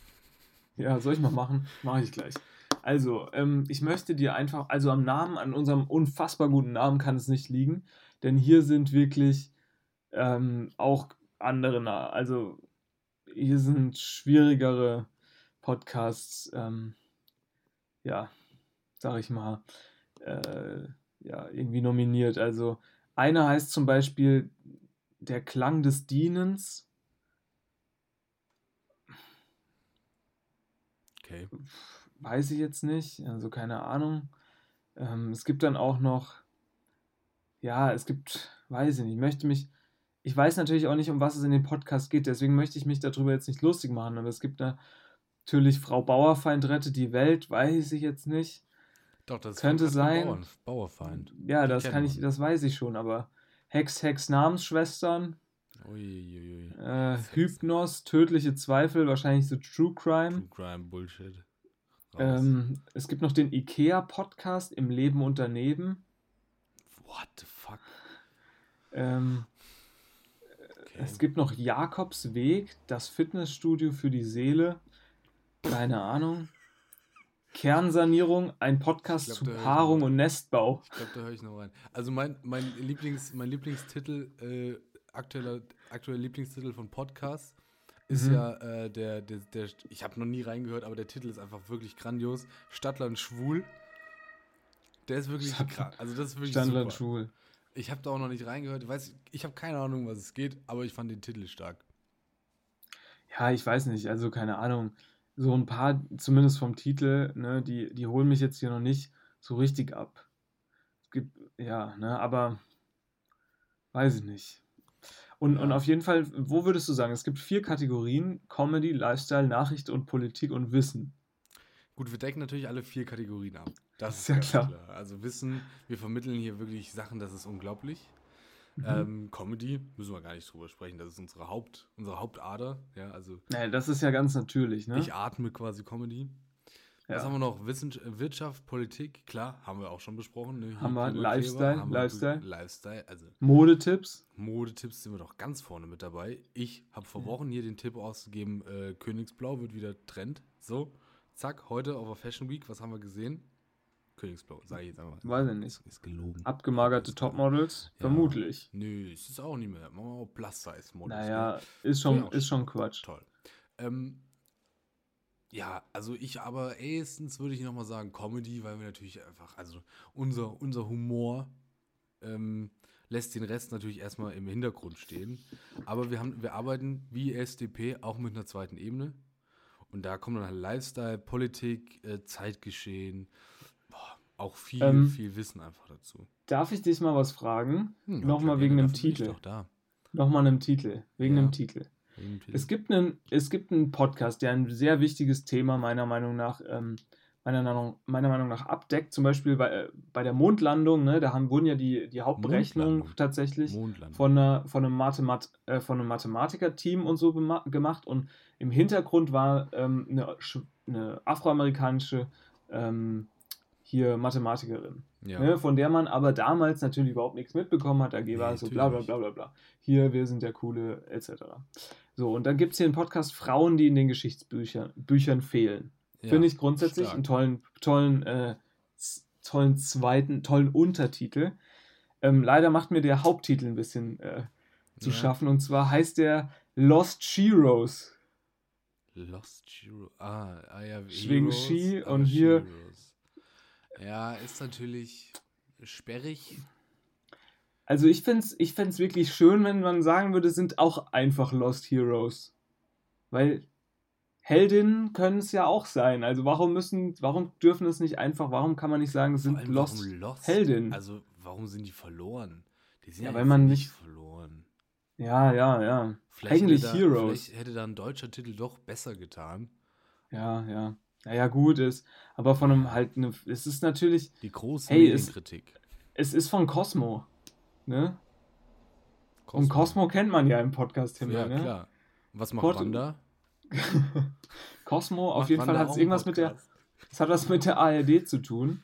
Ja, soll ich mal machen? Mache ich gleich. Also, ähm, ich möchte dir einfach, also am Namen, an unserem unfassbar guten Namen kann es nicht liegen, denn hier sind wirklich ähm, auch andere, also hier sind schwierigere Podcasts, ähm, ja, sag ich mal, äh, ja, irgendwie nominiert. Also, einer heißt zum Beispiel Der Klang des Dienens. Okay. Weiß ich jetzt nicht, also keine Ahnung. Ähm, es gibt dann auch noch, ja, es gibt, weiß ich nicht, ich möchte mich, ich weiß natürlich auch nicht, um was es in dem Podcast geht, deswegen möchte ich mich darüber jetzt nicht lustig machen, aber es gibt da natürlich Frau Bauerfeind rettet die Welt, weiß ich jetzt nicht. Doch, das Könnte sein. Bauern, Bauerfeind. Ja, Die das kann ich, man. das weiß ich schon, aber Hex, Hex, Namensschwestern, Uiuiui. äh. Hypnos, tödliche Zweifel, wahrscheinlich so True Crime. True Crime Bullshit. Ähm, es gibt noch den IKEA-Podcast im Leben und daneben. What the fuck? Ähm, Okay. Es gibt noch Jakobs Weg, das Fitnessstudio für die Seele. Keine Ahnung. Kernsanierung, ein Podcast glaub, zu Paarung und Nestbau. Ich glaube, da höre ich noch rein. Also mein, mein, Lieblings, mein Lieblingstitel, äh, aktueller, aktueller Lieblingstitel von Podcasts ist Mhm. ja äh, der, der, der, ich habe noch nie reingehört, aber der Titel ist einfach wirklich grandios. Stadtland schwul. Der ist wirklich krass. Also das ist wirklich Standard super. Schul. Ich habe da auch noch nicht reingehört. Ich, weiß, ich habe keine Ahnung, was es geht, aber ich fand den Titel stark. Ja, ich weiß nicht, also keine Ahnung. So ein paar, zumindest vom Titel, ne, die, die holen mich jetzt hier noch nicht so richtig ab. Es gibt, ja, ne, aber weiß ich nicht. Und, und Ja. auf jeden Fall, wo würdest du sagen, es gibt vier Kategorien: Comedy, Lifestyle, Nachricht und Politik und Wissen. Gut, wir decken natürlich alle vier Kategorien ab. Das ist Ja, klar. klar. Also Wissen, wir vermitteln hier wirklich Sachen, das ist unglaublich. Mhm. Ähm, Comedy, müssen wir gar nicht drüber sprechen, das ist unsere, Haupt, unsere Hauptader. Ja, also Naja, das ist ja ganz natürlich, ne? ich atme quasi Comedy. Was Ja. haben wir noch? Wirtschaft, Politik, klar, haben wir auch schon besprochen. Ne? Haben wir Lifestyle, haben wir Lifestyle. Lifestyle, also Modetipps. Modetipps sind wir doch ganz vorne mit dabei. Ich habe vor Wochen hier den Tipp ausgegeben, äh, Königsblau wird wieder Trend. So, zack, heute auf der Fashion Week, was haben wir gesehen? Königsblau, sage ich jetzt einmal. Weiß ich nicht. Ist, gelogen. Abgemagerte Topmodels. Ja. Vermutlich. Nö, es ist auch nicht mehr. Machen wir mal Plus-Size-Models. Naja, ne? ist schon, Ja, auch ist schon Quatsch. Toll. Ähm, ja, also ich aber erstens würde ich nochmal sagen Comedy, weil wir natürlich einfach, also unser, unser Humor ähm, lässt den Rest natürlich erstmal im Hintergrund stehen. Aber wir, haben, wir arbeiten wie SDP auch mit einer zweiten Ebene. Und da kommt dann halt Lifestyle, Politik, äh, Zeitgeschehen, auch viel, Ähm, viel Wissen einfach dazu. Darf ich dich mal was fragen? Hm, Nochmal wegen dem Titel. Doch da. Nochmal einem Titel. Wegen Ja. dem Titel. Wegen Titel. Es gibt, einen, es gibt einen Podcast, der ein sehr wichtiges Thema meiner Meinung nach ähm, meiner Meinung, meiner Meinung nach abdeckt. Zum Beispiel bei, äh, bei der Mondlandung, ne, da haben, wurden ja die, die Hauptberechnungen Mondlandung. tatsächlich Mondland. von, einer, von, einem Mathemat, äh, von einem Mathematiker-Team und so gemacht. Und im Hintergrund war ähm, eine, eine afroamerikanische ähm, hier Mathematikerin, ja. ne, von der man aber damals natürlich überhaupt nichts mitbekommen hat. Da Nee, war so bla bla bla bla bla. Hier, wir sind der Coole, etc. So, und dann gibt es hier einen Podcast Frauen, die in den Geschichtsbüchern Büchern fehlen. Ja, Finde ich grundsätzlich stark. einen tollen, tollen, äh, tollen zweiten, tollen Untertitel. Ähm, leider macht mir der Haupttitel ein bisschen äh, zu Ja. schaffen. Und zwar heißt der Lost Sheroes. Lost Hero. Ah, ah ja. Heroes, Ski und hier- Heroes. Ja, ist natürlich sperrig. Also ich finde es ich find's wirklich schön, wenn man sagen würde, sind auch einfach Lost Heroes. Weil Heldinnen können es ja auch sein. Also warum müssen, warum dürfen es nicht einfach, warum kann man nicht sagen, es sind Lost, Lost? Heldinnen? Also, warum sind die verloren? Die sind Ja, ja, weil man nicht verloren. Ja, ja, ja. Vielleicht Eigentlich da, Heroes. Vielleicht hätte da ein deutscher Titel doch besser getan. Ja, ja. Naja, gut ist. Aber von einem halt, ne, es ist natürlich, Die große Hey, es- Medienkritik. es ist von Cosmo. Ne? Und Cosmo kennt man ja im Podcast Himmel, Ja, ne? klar. Was macht Port- Wanda? (laughs) Cosmo, auf jeden Wanda Fall hat es irgendwas mit der, es hat was mit der ARD zu tun.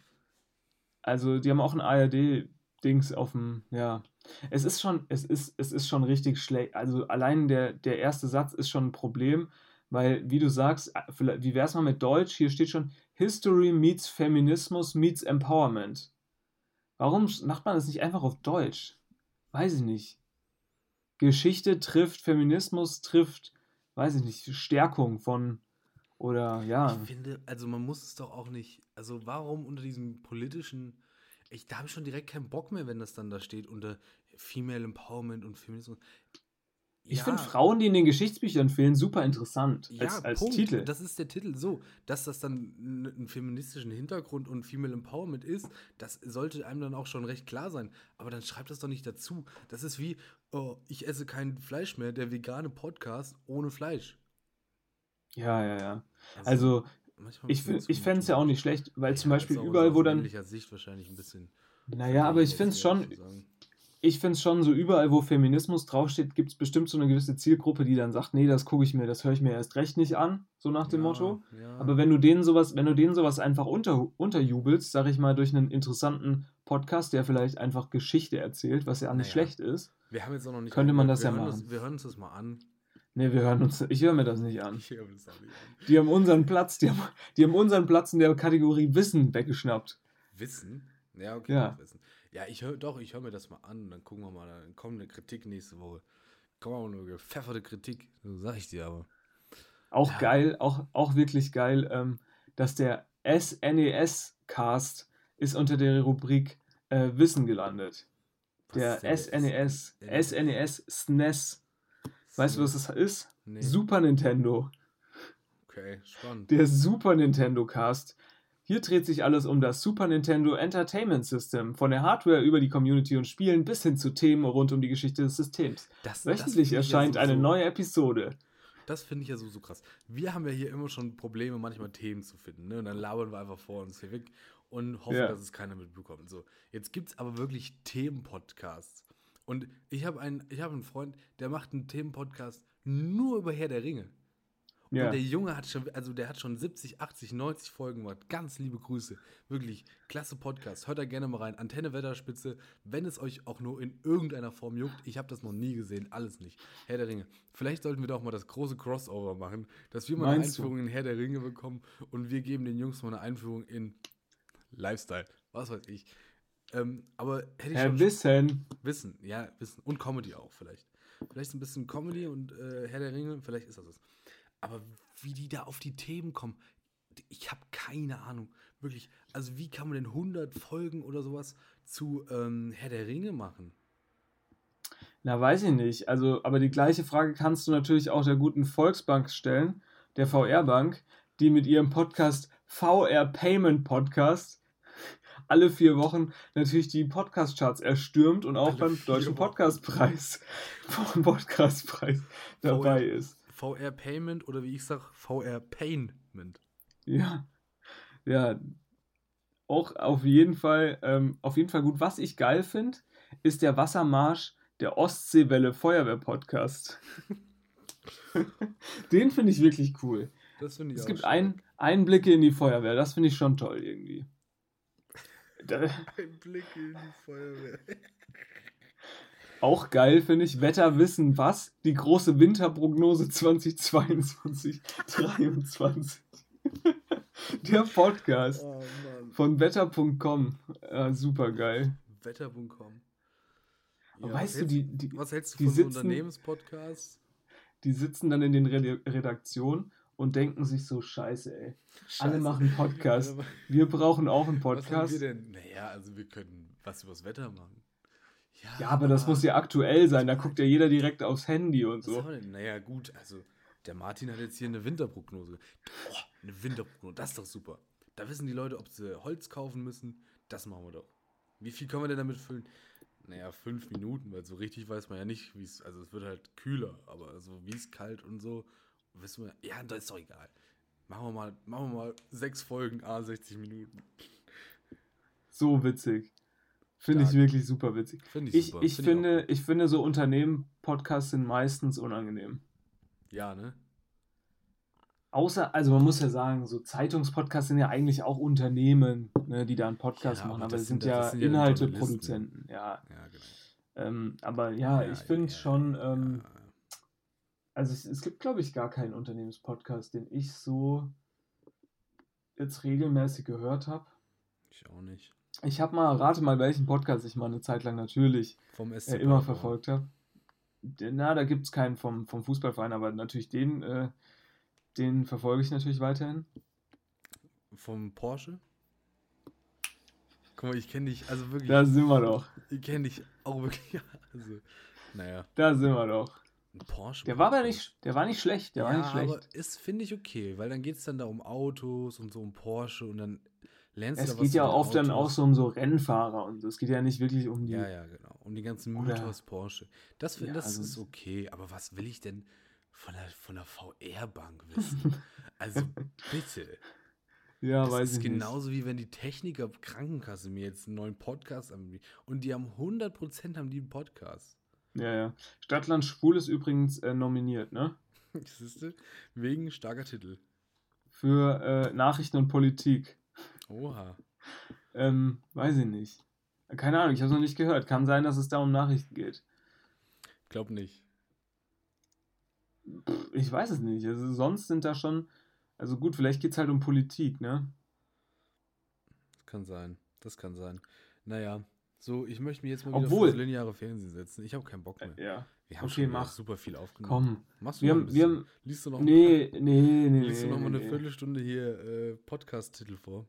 Also, die haben auch ein ARD-Dings auf dem, ja. Es ist schon, es ist, es ist schon richtig schlecht. Also, allein der, der erste Satz ist schon ein Problem, weil, wie du sagst, äh, wie wär's mal mit Deutsch? Hier steht schon History meets Feminismus meets Empowerment. Warum macht man das nicht einfach auf Deutsch? Weiß ich nicht. Geschichte trifft Feminismus, trifft, weiß ich nicht, Stärkung von, oder ja. Ich finde, also man muss es doch auch nicht, also warum unter diesem politischen, ich, da habe ich schon direkt keinen Bock mehr, wenn das dann da steht, unter Female Empowerment und Feminismus. Ich Ja, finde Frauen, die in den Geschichtsbüchern fehlen, super interessant ja, als, als Punkt. Titel. Das ist der Titel so, dass das dann einen feministischen Hintergrund und Female Empowerment ist, das sollte einem dann auch schon recht klar sein. Aber dann schreibt das doch nicht dazu. Das ist wie, oh, ich esse kein Fleisch mehr, der vegane Podcast ohne Fleisch. ja, ja, ja. Also, manchmal ich, ich fände es ja auch nicht schlecht, weil zum Ja, Beispiel ist auch überall, wo dann. Sicht wahrscheinlich ein bisschen. Naja, aber ich finde es schon. Ich finde es schon so, überall, wo Feminismus draufsteht, gibt es bestimmt so eine gewisse Zielgruppe, die dann sagt, nee, das gucke ich mir, das höre ich mir erst recht nicht an, so nach dem Ja, Motto. ja. Aber wenn du denen sowas, wenn du denen sowas einfach unter, unterjubelst, sag ich mal, durch einen interessanten Podcast, der vielleicht einfach Geschichte erzählt, was ja nicht Naja. schlecht ist. wir haben jetzt auch noch nicht. könnte man das wir ja machen. Das, wir hören uns das mal an. Nee, wir hören uns, ich höre mir das nicht an. (laughs) Ich höre mir das auch nicht an. Die haben unseren Platz, die haben, die haben unseren Platz in der Kategorie Wissen weggeschnappt. Wissen? Ja, okay. Ja. Wissen. Ja, ich höre doch, ich höre mir das mal an. Dann gucken wir mal, dann kommt eine Kritik nächste Woche. Kommt auch eine gepfefferte Kritik. So sag ich dir aber. Auch Ja. geil, auch, auch wirklich geil, ähm, dass der SNES-Cast ist unter der Rubrik äh, Wissen gelandet. Der SNES? SNES, SNES. Weißt du, was das ist? Nee. Super Nintendo. Okay, spannend. Der Super Nintendo Cast. Hier dreht sich alles um das Super Nintendo Entertainment System. Von der Hardware über die Community und Spielen bis hin zu Themen rund um die Geschichte des Systems. Das, das Wöchentlich finde ich ja erscheint eine neue Episode. Das finde ich ja so, so krass. Wir haben ja hier immer schon Probleme, manchmal Themen zu finden. Ne? Und dann labern wir einfach vor uns hier weg und hoffen, Ja. dass es keiner mitbekommt. So, jetzt gibt es aber wirklich Themenpodcasts. Und ich habe einen, ich hab einen Freund, der macht einen Themenpodcast nur über Herr der Ringe. Ja. Und der Junge hat schon, also der hat schon 70, 80, 90 Folgen gemacht. Ganz liebe Grüße. Wirklich, klasse Podcast. Hört da gerne mal rein. Antenne Wetterspitze, wenn es euch auch nur in irgendeiner Form juckt. Ich habe das noch nie gesehen, alles nicht. Herr der Ringe. Vielleicht sollten wir doch mal das große Crossover machen, dass wir mal eine Meinst du? Einführung in Herr der Ringe bekommen und wir geben den Jungs mal eine Einführung in Lifestyle. Was weiß ich. Ähm, aber hätte ich Herr schon Wissen. Wissen, ja, Wissen. Und Comedy auch vielleicht. Vielleicht ein bisschen Comedy und äh, Herr der Ringe, vielleicht ist das es. Aber wie die da auf die Themen kommen, ich habe keine Ahnung. Wirklich. Also, wie kann man denn 100 Folgen oder sowas zu ähm, Herr der Ringe machen? Na, weiß ich nicht. Also, aber die gleiche Frage kannst du natürlich auch der guten Volksbank stellen, der VR-Bank, die mit ihrem Podcast VR Payment Podcast (laughs) alle vier Wochen natürlich die Podcast-Charts erstürmt und auch Alle beim Deutschen. Podcastpreis (laughs) Podcastpreis dabei ist. VR Payment oder wie ich sag, VR Payment. Ja. Ja, auch auf jeden Fall, ähm, auf jeden Fall gut. Was ich geil finde, ist der Wassermarsch der Ostseewelle Feuerwehr Podcast. (laughs) Den finde ich wirklich cool. Das finde ich Es auch gibt ein, Einblicke in die Feuerwehr, das finde ich schon toll irgendwie. (laughs) Da, Ein Blick in die Feuerwehr. Auch geil finde ich, Wetter wissen was? Die große Winterprognose (laughs) 2022, 23. (laughs) Der Podcast Oh von wetter.com. Äh, super geil. Wetter.com. Ja, weißt du, die, die, was hältst du die von so sitzen- Unternehmenspodcasts? die sitzen dann in den Redaktionen und denken sich so, scheiße, ey. Alle Scheiße. machen Podcast. (laughs) Wir brauchen auch einen Was haben Podcast. wir denn? Naja, also wir können was übers Wetter machen. Ja, aber das muss ja aktuell sein. Da guckt ja jeder direkt aufs Handy und so. Naja, gut, also der Martin hat jetzt hier eine Winterprognose. Oh, eine Winterprognose, das ist doch super. Da wissen die Leute, ob sie Holz kaufen müssen. Das machen wir doch. Wie viel können wir denn damit füllen? Naja, fünf Minuten, weil so richtig weiß man ja nicht, wie es, also es wird halt kühler, aber so wie es kalt und so, wissen wir, ja, das ist doch egal. Machen wir mal, machen wir mal sechs Folgen, a 60 Minuten. So witzig. Finde ich wirklich super witzig. Finde ich, Ich, super. ich, Find finde, gut. ich finde, so Unternehmen-Podcasts sind meistens unangenehm. Ja, ne? Außer, also man muss ja sagen, so Zeitungspodcasts sind ja eigentlich auch Unternehmen, ne, die da einen Podcast Ja, machen, aber das es sind sind ja- ja das sind ja Inhalteproduzenten. Ja, Ja, genau. ähm, aber ja, ich finde ja, schon, ja, ähm, ja. also es, es gibt, glaube ich, gar keinen Unternehmenspodcast, den ich so jetzt regelmäßig gehört habe. Ich auch nicht. Ich habe mal, rate mal, welchen Podcast ich mal eine Zeit lang natürlich Vom SC äh, immer verfolgt habe. Na, da gibt es keinen vom, vom Fußballverein, aber natürlich den, äh, den verfolge ich natürlich weiterhin. Vom Porsche? Guck mal, ich kenne dich, also wirklich, Da sind wir doch. ich kenne dich auch wirklich, (laughs) also, naja, Da sind wir doch. ein Porsche. Der war aber nicht, der war nicht schlecht, der ja, war nicht aber schlecht. ist, finde ich, okay, weil dann geht es dann da um Autos und so um Porsche und dann lernst Es geht ja den oft dann auch Autos. so um so Rennfahrer und so. Es geht ja nicht wirklich um die. Ja, ja, genau. Um die ganzen Mythos Porsche. Das, Ja, das also- ist okay, aber was will ich denn von der, von der VR-Bank wissen? (laughs) also, bitte. Ja, Das weiß ist ich genauso wie wenn die Techniker Krankenkasse mir jetzt einen neuen Podcast anbieten. Und die haben 100% haben die einen Podcast. nicht. Ja, ja. Stadtland Schwul ist übrigens äh, nominiert, ne? (laughs) Siehst du? Wegen starker Titel. Für äh, Nachrichten und Politik. Oha. Ähm, weiß ich nicht. Keine Ahnung, ich habe es noch nicht gehört. Kann sein, dass es da um Nachrichten geht. Glaub nicht. Pff, ich weiß es nicht. Also sonst sind da schon. Also gut, vielleicht geht es halt um Politik, ne? Kann sein. Das kann sein. Naja, so, ich möchte mich jetzt mal wieder Obwohl- vor das lineare Fernsehen setzen. Ich habe keinen Bock mehr. Ja. Wir haben okay, schon wieder mach. super viel aufgenommen. Komm. Machst du Wir haben, wir bisschen? haben. Liest du noch, Nee, nee, nee. liest du nee, noch mal eine nee. Viertelstunde hier äh, Podcast-Titel vor?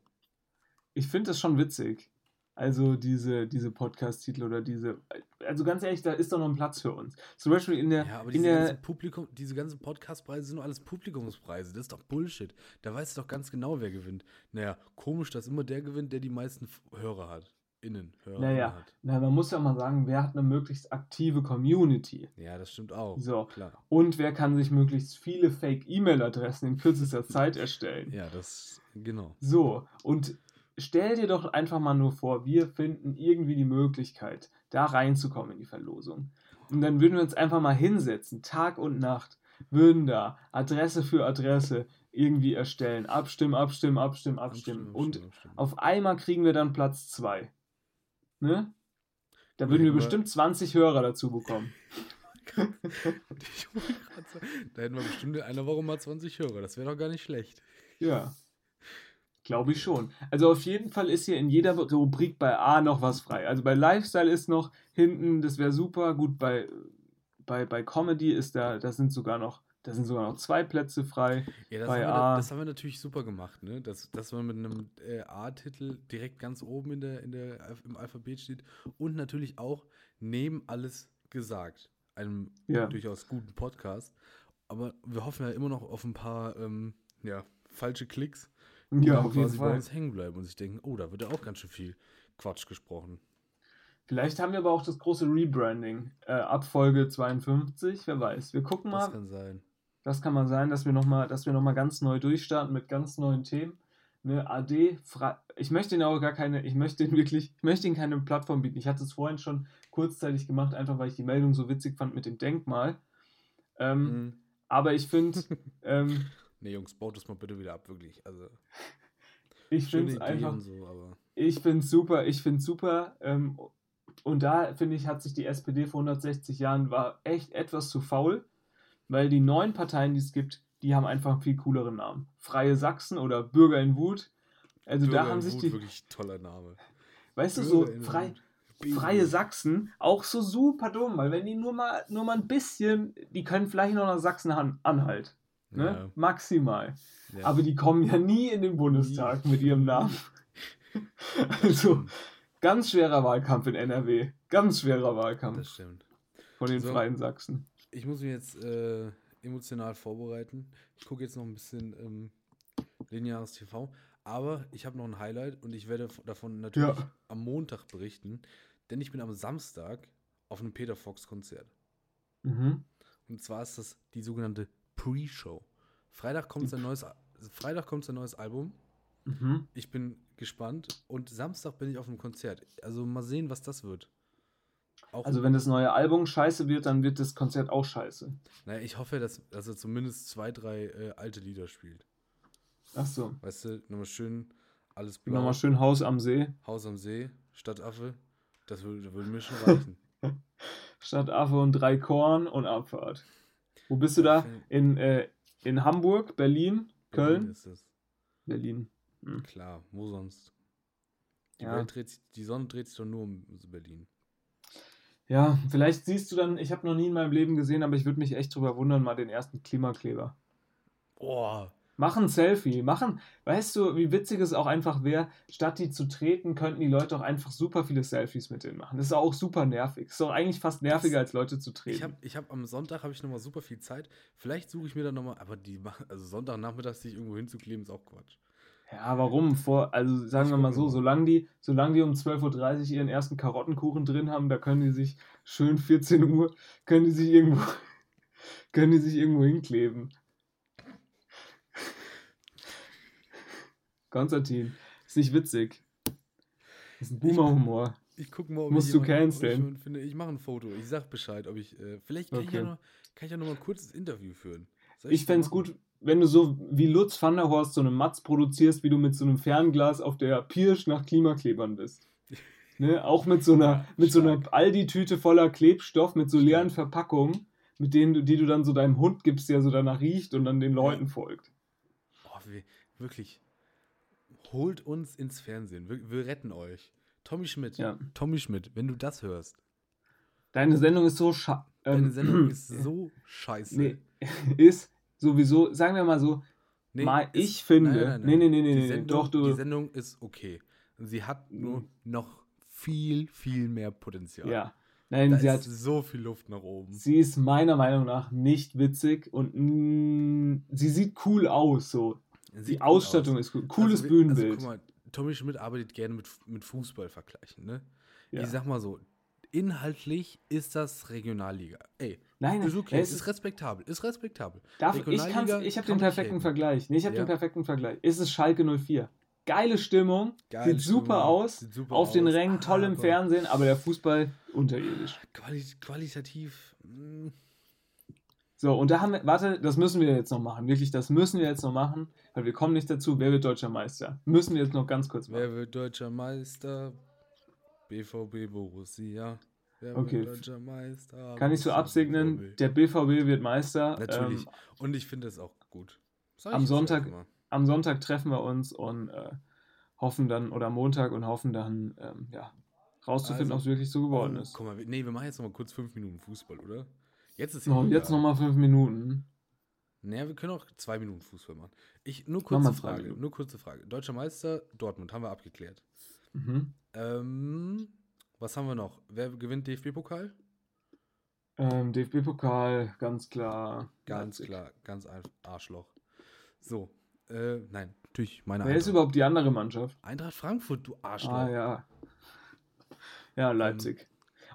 Ich finde das schon witzig. Also diese, diese Podcast-Titel oder diese. Also ganz ehrlich, da ist doch noch ein Platz für uns. Zum Beispiel in der. Ja, aber in diese der ganzen, Publikum, diese ganzen Podcast-Preise sind doch alles Publikumspreise. Das ist doch Bullshit. Da weißt du doch ganz genau, wer gewinnt. Naja, komisch, dass immer der gewinnt, der die meisten Hörer hat. Innen, Hörer Naja. hat. na, man muss ja mal sagen, wer hat eine möglichst aktive Community? Ja, das stimmt auch. So. Klar. Und wer kann sich möglichst viele Fake-E-Mail-Adressen in kürzester (laughs) Zeit erstellen? Ja, das, genau. So, und stell dir doch einfach mal nur vor, wir finden irgendwie die Möglichkeit, da reinzukommen in die Verlosung. Und dann würden wir uns einfach mal hinsetzen, Tag und Nacht, würden da Adresse für Adresse irgendwie erstellen, abstimmen, abstimmen, abstimmen, abstimmen. Und auf einmal kriegen wir dann Platz 2. Ne? Da würden wir bestimmt 20 Hörer dazu bekommen. (laughs) Da hätten wir bestimmt in einer Woche mal 20 Hörer. Das wäre doch gar nicht schlecht. Ja. Glaube ich schon. Also auf jeden Fall ist hier in jeder Rubrik bei A noch was frei. Also bei Lifestyle ist noch hinten, das wäre super. Gut, bei, bei, bei Comedy ist da, da sind sogar noch, da sind sogar noch zwei Plätze frei. Ja, das, Bei haben wir, A. da- das haben wir natürlich super gemacht, ne? Dass, dass man mit einem äh, A-Titel direkt ganz oben in der, in der, im Alphabet steht und natürlich auch neben alles gesagt. Einem Ja. durchaus guten Podcast. Aber wir hoffen ja immer noch auf ein paar ähm, ja, falsche Klicks, die (laughs) Ja, auf jeden quasi bei Fall. uns hängen bleiben und sich denken, oh, da wird ja auch ganz schön viel Quatsch gesprochen. Vielleicht haben wir aber auch das große Rebranding äh, ab Folge 52, wer weiß. Wir gucken Das mal. kann sein. Das kann mal sein, dass wir nochmal noch mal ganz neu durchstarten mit ganz neuen Themen. Ne, AD, ich möchte ihn auch gar keine, ich möchte ihn wirklich, ich möchte ihn keine Plattform bieten. Ich hatte es vorhin schon kurzzeitig gemacht, einfach weil ich die Meldung so witzig fand mit dem Denkmal. Ähm, Mhm. Aber ich finde, (laughs) ähm, Nee, Jungs, baut das mal bitte wieder ab, wirklich. Also, (laughs) ich finde es einfach, so, ich finde es super, ich finde es super. Ähm, und da finde ich, hat sich die SPD vor 160 Jahren war echt etwas zu faul, weil die neuen Parteien, die es gibt, die haben einfach einen viel cooleren Namen. Freie Sachsen oder Bürger in Wut. Also da Bürger haben in sich Wut, die, wirklich toller Name. weißt du, so Bürger frei. Freie Sachsen auch so super dumm, weil wenn die nur mal, nur mal ein bisschen, die können vielleicht noch nach Sachsen-Anhalt. Ne? Maximal. Ja, ja. Aber die kommen ja nie in den Bundestag mit ihrem Namen. (laughs) also, ganz schwerer Wahlkampf in NRW. Ganz schwerer Wahlkampf Das stimmt. von den So. Freien Sachsen. Ich muss mich jetzt äh, emotional vorbereiten. Ich gucke jetzt noch ein bisschen ähm, lineares TV. Aber ich habe noch ein Highlight und ich werde davon natürlich Ja. am Montag berichten. Denn ich bin am Samstag auf einem Peter Fox Konzert. Mhm. Und zwar ist das die sogenannte Pre-Show. Freitag kommt sein neues, Freitag kommt sein neues Album. Mhm. Ich bin gespannt. Und Samstag bin ich auf einem Konzert. Also mal sehen, was das wird. Auch, Also, wenn das neue Album scheiße wird, dann wird das Konzert auch scheiße. naja, ich hoffe, dass, dass er zumindest zwei, drei äh, alte Lieder spielt. Achso. Weißt du, nochmal schön alles blau. Nochmal schön Haus am See. Haus am See, Stadtaffe. Das würde, würde mir schon reichen. (laughs) Stadt Affe und drei Korn und Abfahrt. Wo bist du da? In, äh, in Hamburg, Berlin, Berlin Köln? Ist es. Berlin. Klar, wo sonst? Die, Ja. Welt dreht sich, die Sonne dreht sich doch nur um Berlin. Ja, vielleicht siehst du dann, ich habe noch nie in meinem Leben gesehen, aber ich würde mich echt drüber wundern, mal den ersten Klimakleber. Oh, Mach ein Selfie, machen, weißt du, wie witzig es auch einfach wäre, statt die zu treten, könnten die Leute auch einfach super viele Selfies mit denen machen. Das ist auch super nervig. Das ist doch eigentlich fast nerviger, als Leute zu treten. ich habe ich hab am Sonntag habe ich noch mal super viel Zeit. Vielleicht suche ich mir dann noch mal, aber die machen, also Sonntagnachmittag sich irgendwo hinzukleben ist auch Quatsch. Ja, warum? Vor, also sagen wir mal so, solange die, solange die um 12.30 Uhr ihren ersten Karottenkuchen drin haben, da können die sich schön 14 Uhr, können die sich irgendwo, (laughs) können die sich irgendwo hinkleben. Konstantin, ist nicht witzig. Das ist ein Boomer-Humor. Ich gucke mal, ob Musst ich du ich canceln. finde. Ich mache ein Foto. Ich sag Bescheid, ob ich äh, vielleicht kann ich ja Okay. noch, kann ich ja noch mal ein kurzes Interview führen. Soll Ich das fände es gut, wenn du so wie Lutz van der Horst so eine Matz produzierst, wie du mit so einem Fernglas auf der Pirsch nach Klimaklebern bist. (laughs) Ne? Auch mit so einer, Ja, mit so einer. Aldi-Tüte voller Klebstoff, mit so leeren. Verpackungen, mit denen du, die du dann so deinem Hund gibst, der so danach riecht und dann den Leuten folgt. Oh, wir, wirklich. Holt uns ins Fernsehen. Wir, wir retten euch. Tommy Schmidt. Ja. Tommy Schmidt, wenn du das hörst. Deine Sendung ist so scha Deine ähm, Sendung ist (clears throat) so scheiße. nee, (laughs) ist sowieso, sagen wir mal so, Nee, mal ist- ich finde, nee, nee, nee, nee, die nee, Sendung, doch, du- Die Sendung ist okay. Sie hat nur noch viel, viel mehr Potenzial. ja. Nein, Da sie hat so viel Luft nach oben. Sie ist meiner Meinung nach nicht witzig und mm, sie sieht cool aus. So. Die Ausstattung aus. ist cool. Cooles Also, Bühnenbild. Also, guck mal, Tommy Schmidt arbeitet gerne mit, mit Fußball vergleichen, ne? ja. Ich sag mal so, inhaltlich ist das Regionalliga. Ey, Nein, ist okay, es ist respektabel, ist respektabel. darf, ich ich habe den perfekten haten. Vergleich. Nee, ich habe Ja. den perfekten Vergleich. Es ist Schalke 04. Geile Stimmung, Geile sieht super Stimmung, aus, sieht super auf den aus, Rängen, toll im Fernsehen, aber der Fußball unterirdisch. Quali qualitativ, mm, So, und da haben wir, warte, das müssen wir jetzt noch machen. Wirklich, das müssen wir jetzt noch machen, weil wir kommen nicht dazu. Wer wird deutscher Meister? Müssen wir jetzt noch ganz kurz machen. wer wird deutscher Meister? BVB Borussia. Wer Okay. wird deutscher Meister? Kann ich so absegnen, BVB. der BVB wird Meister. Natürlich. Ähm, Und ich finde es auch gut. Am Sonntag- am Sonntag treffen wir uns und äh, hoffen dann, oder Montag und hoffen dann, ähm, ja, rauszufinden, Also- ob es wirklich so geworden Oh, ist. Guck mal, nee, wir machen jetzt noch mal kurz fünf Minuten Fußball, oder? Jetzt ist No, jetzt nochmal fünf Minuten. Naja, wir können auch zwei Minuten Fußball machen. Ich, nur kurze Frage, Minuten. nur kurze Frage. Deutscher Meister, Dortmund, haben wir abgeklärt. Mhm. Ähm, was haben wir noch? Wer gewinnt DFB-Pokal? Ähm, DFB-Pokal, ganz klar. Ganz Leipzig. klar, ganz einfach Arschloch. So, äh, nein, natürlich meine Wer ist Eintracht. überhaupt die andere Mannschaft? Eintracht Frankfurt, du Arschloch. Ah, ja. Ja, Leipzig.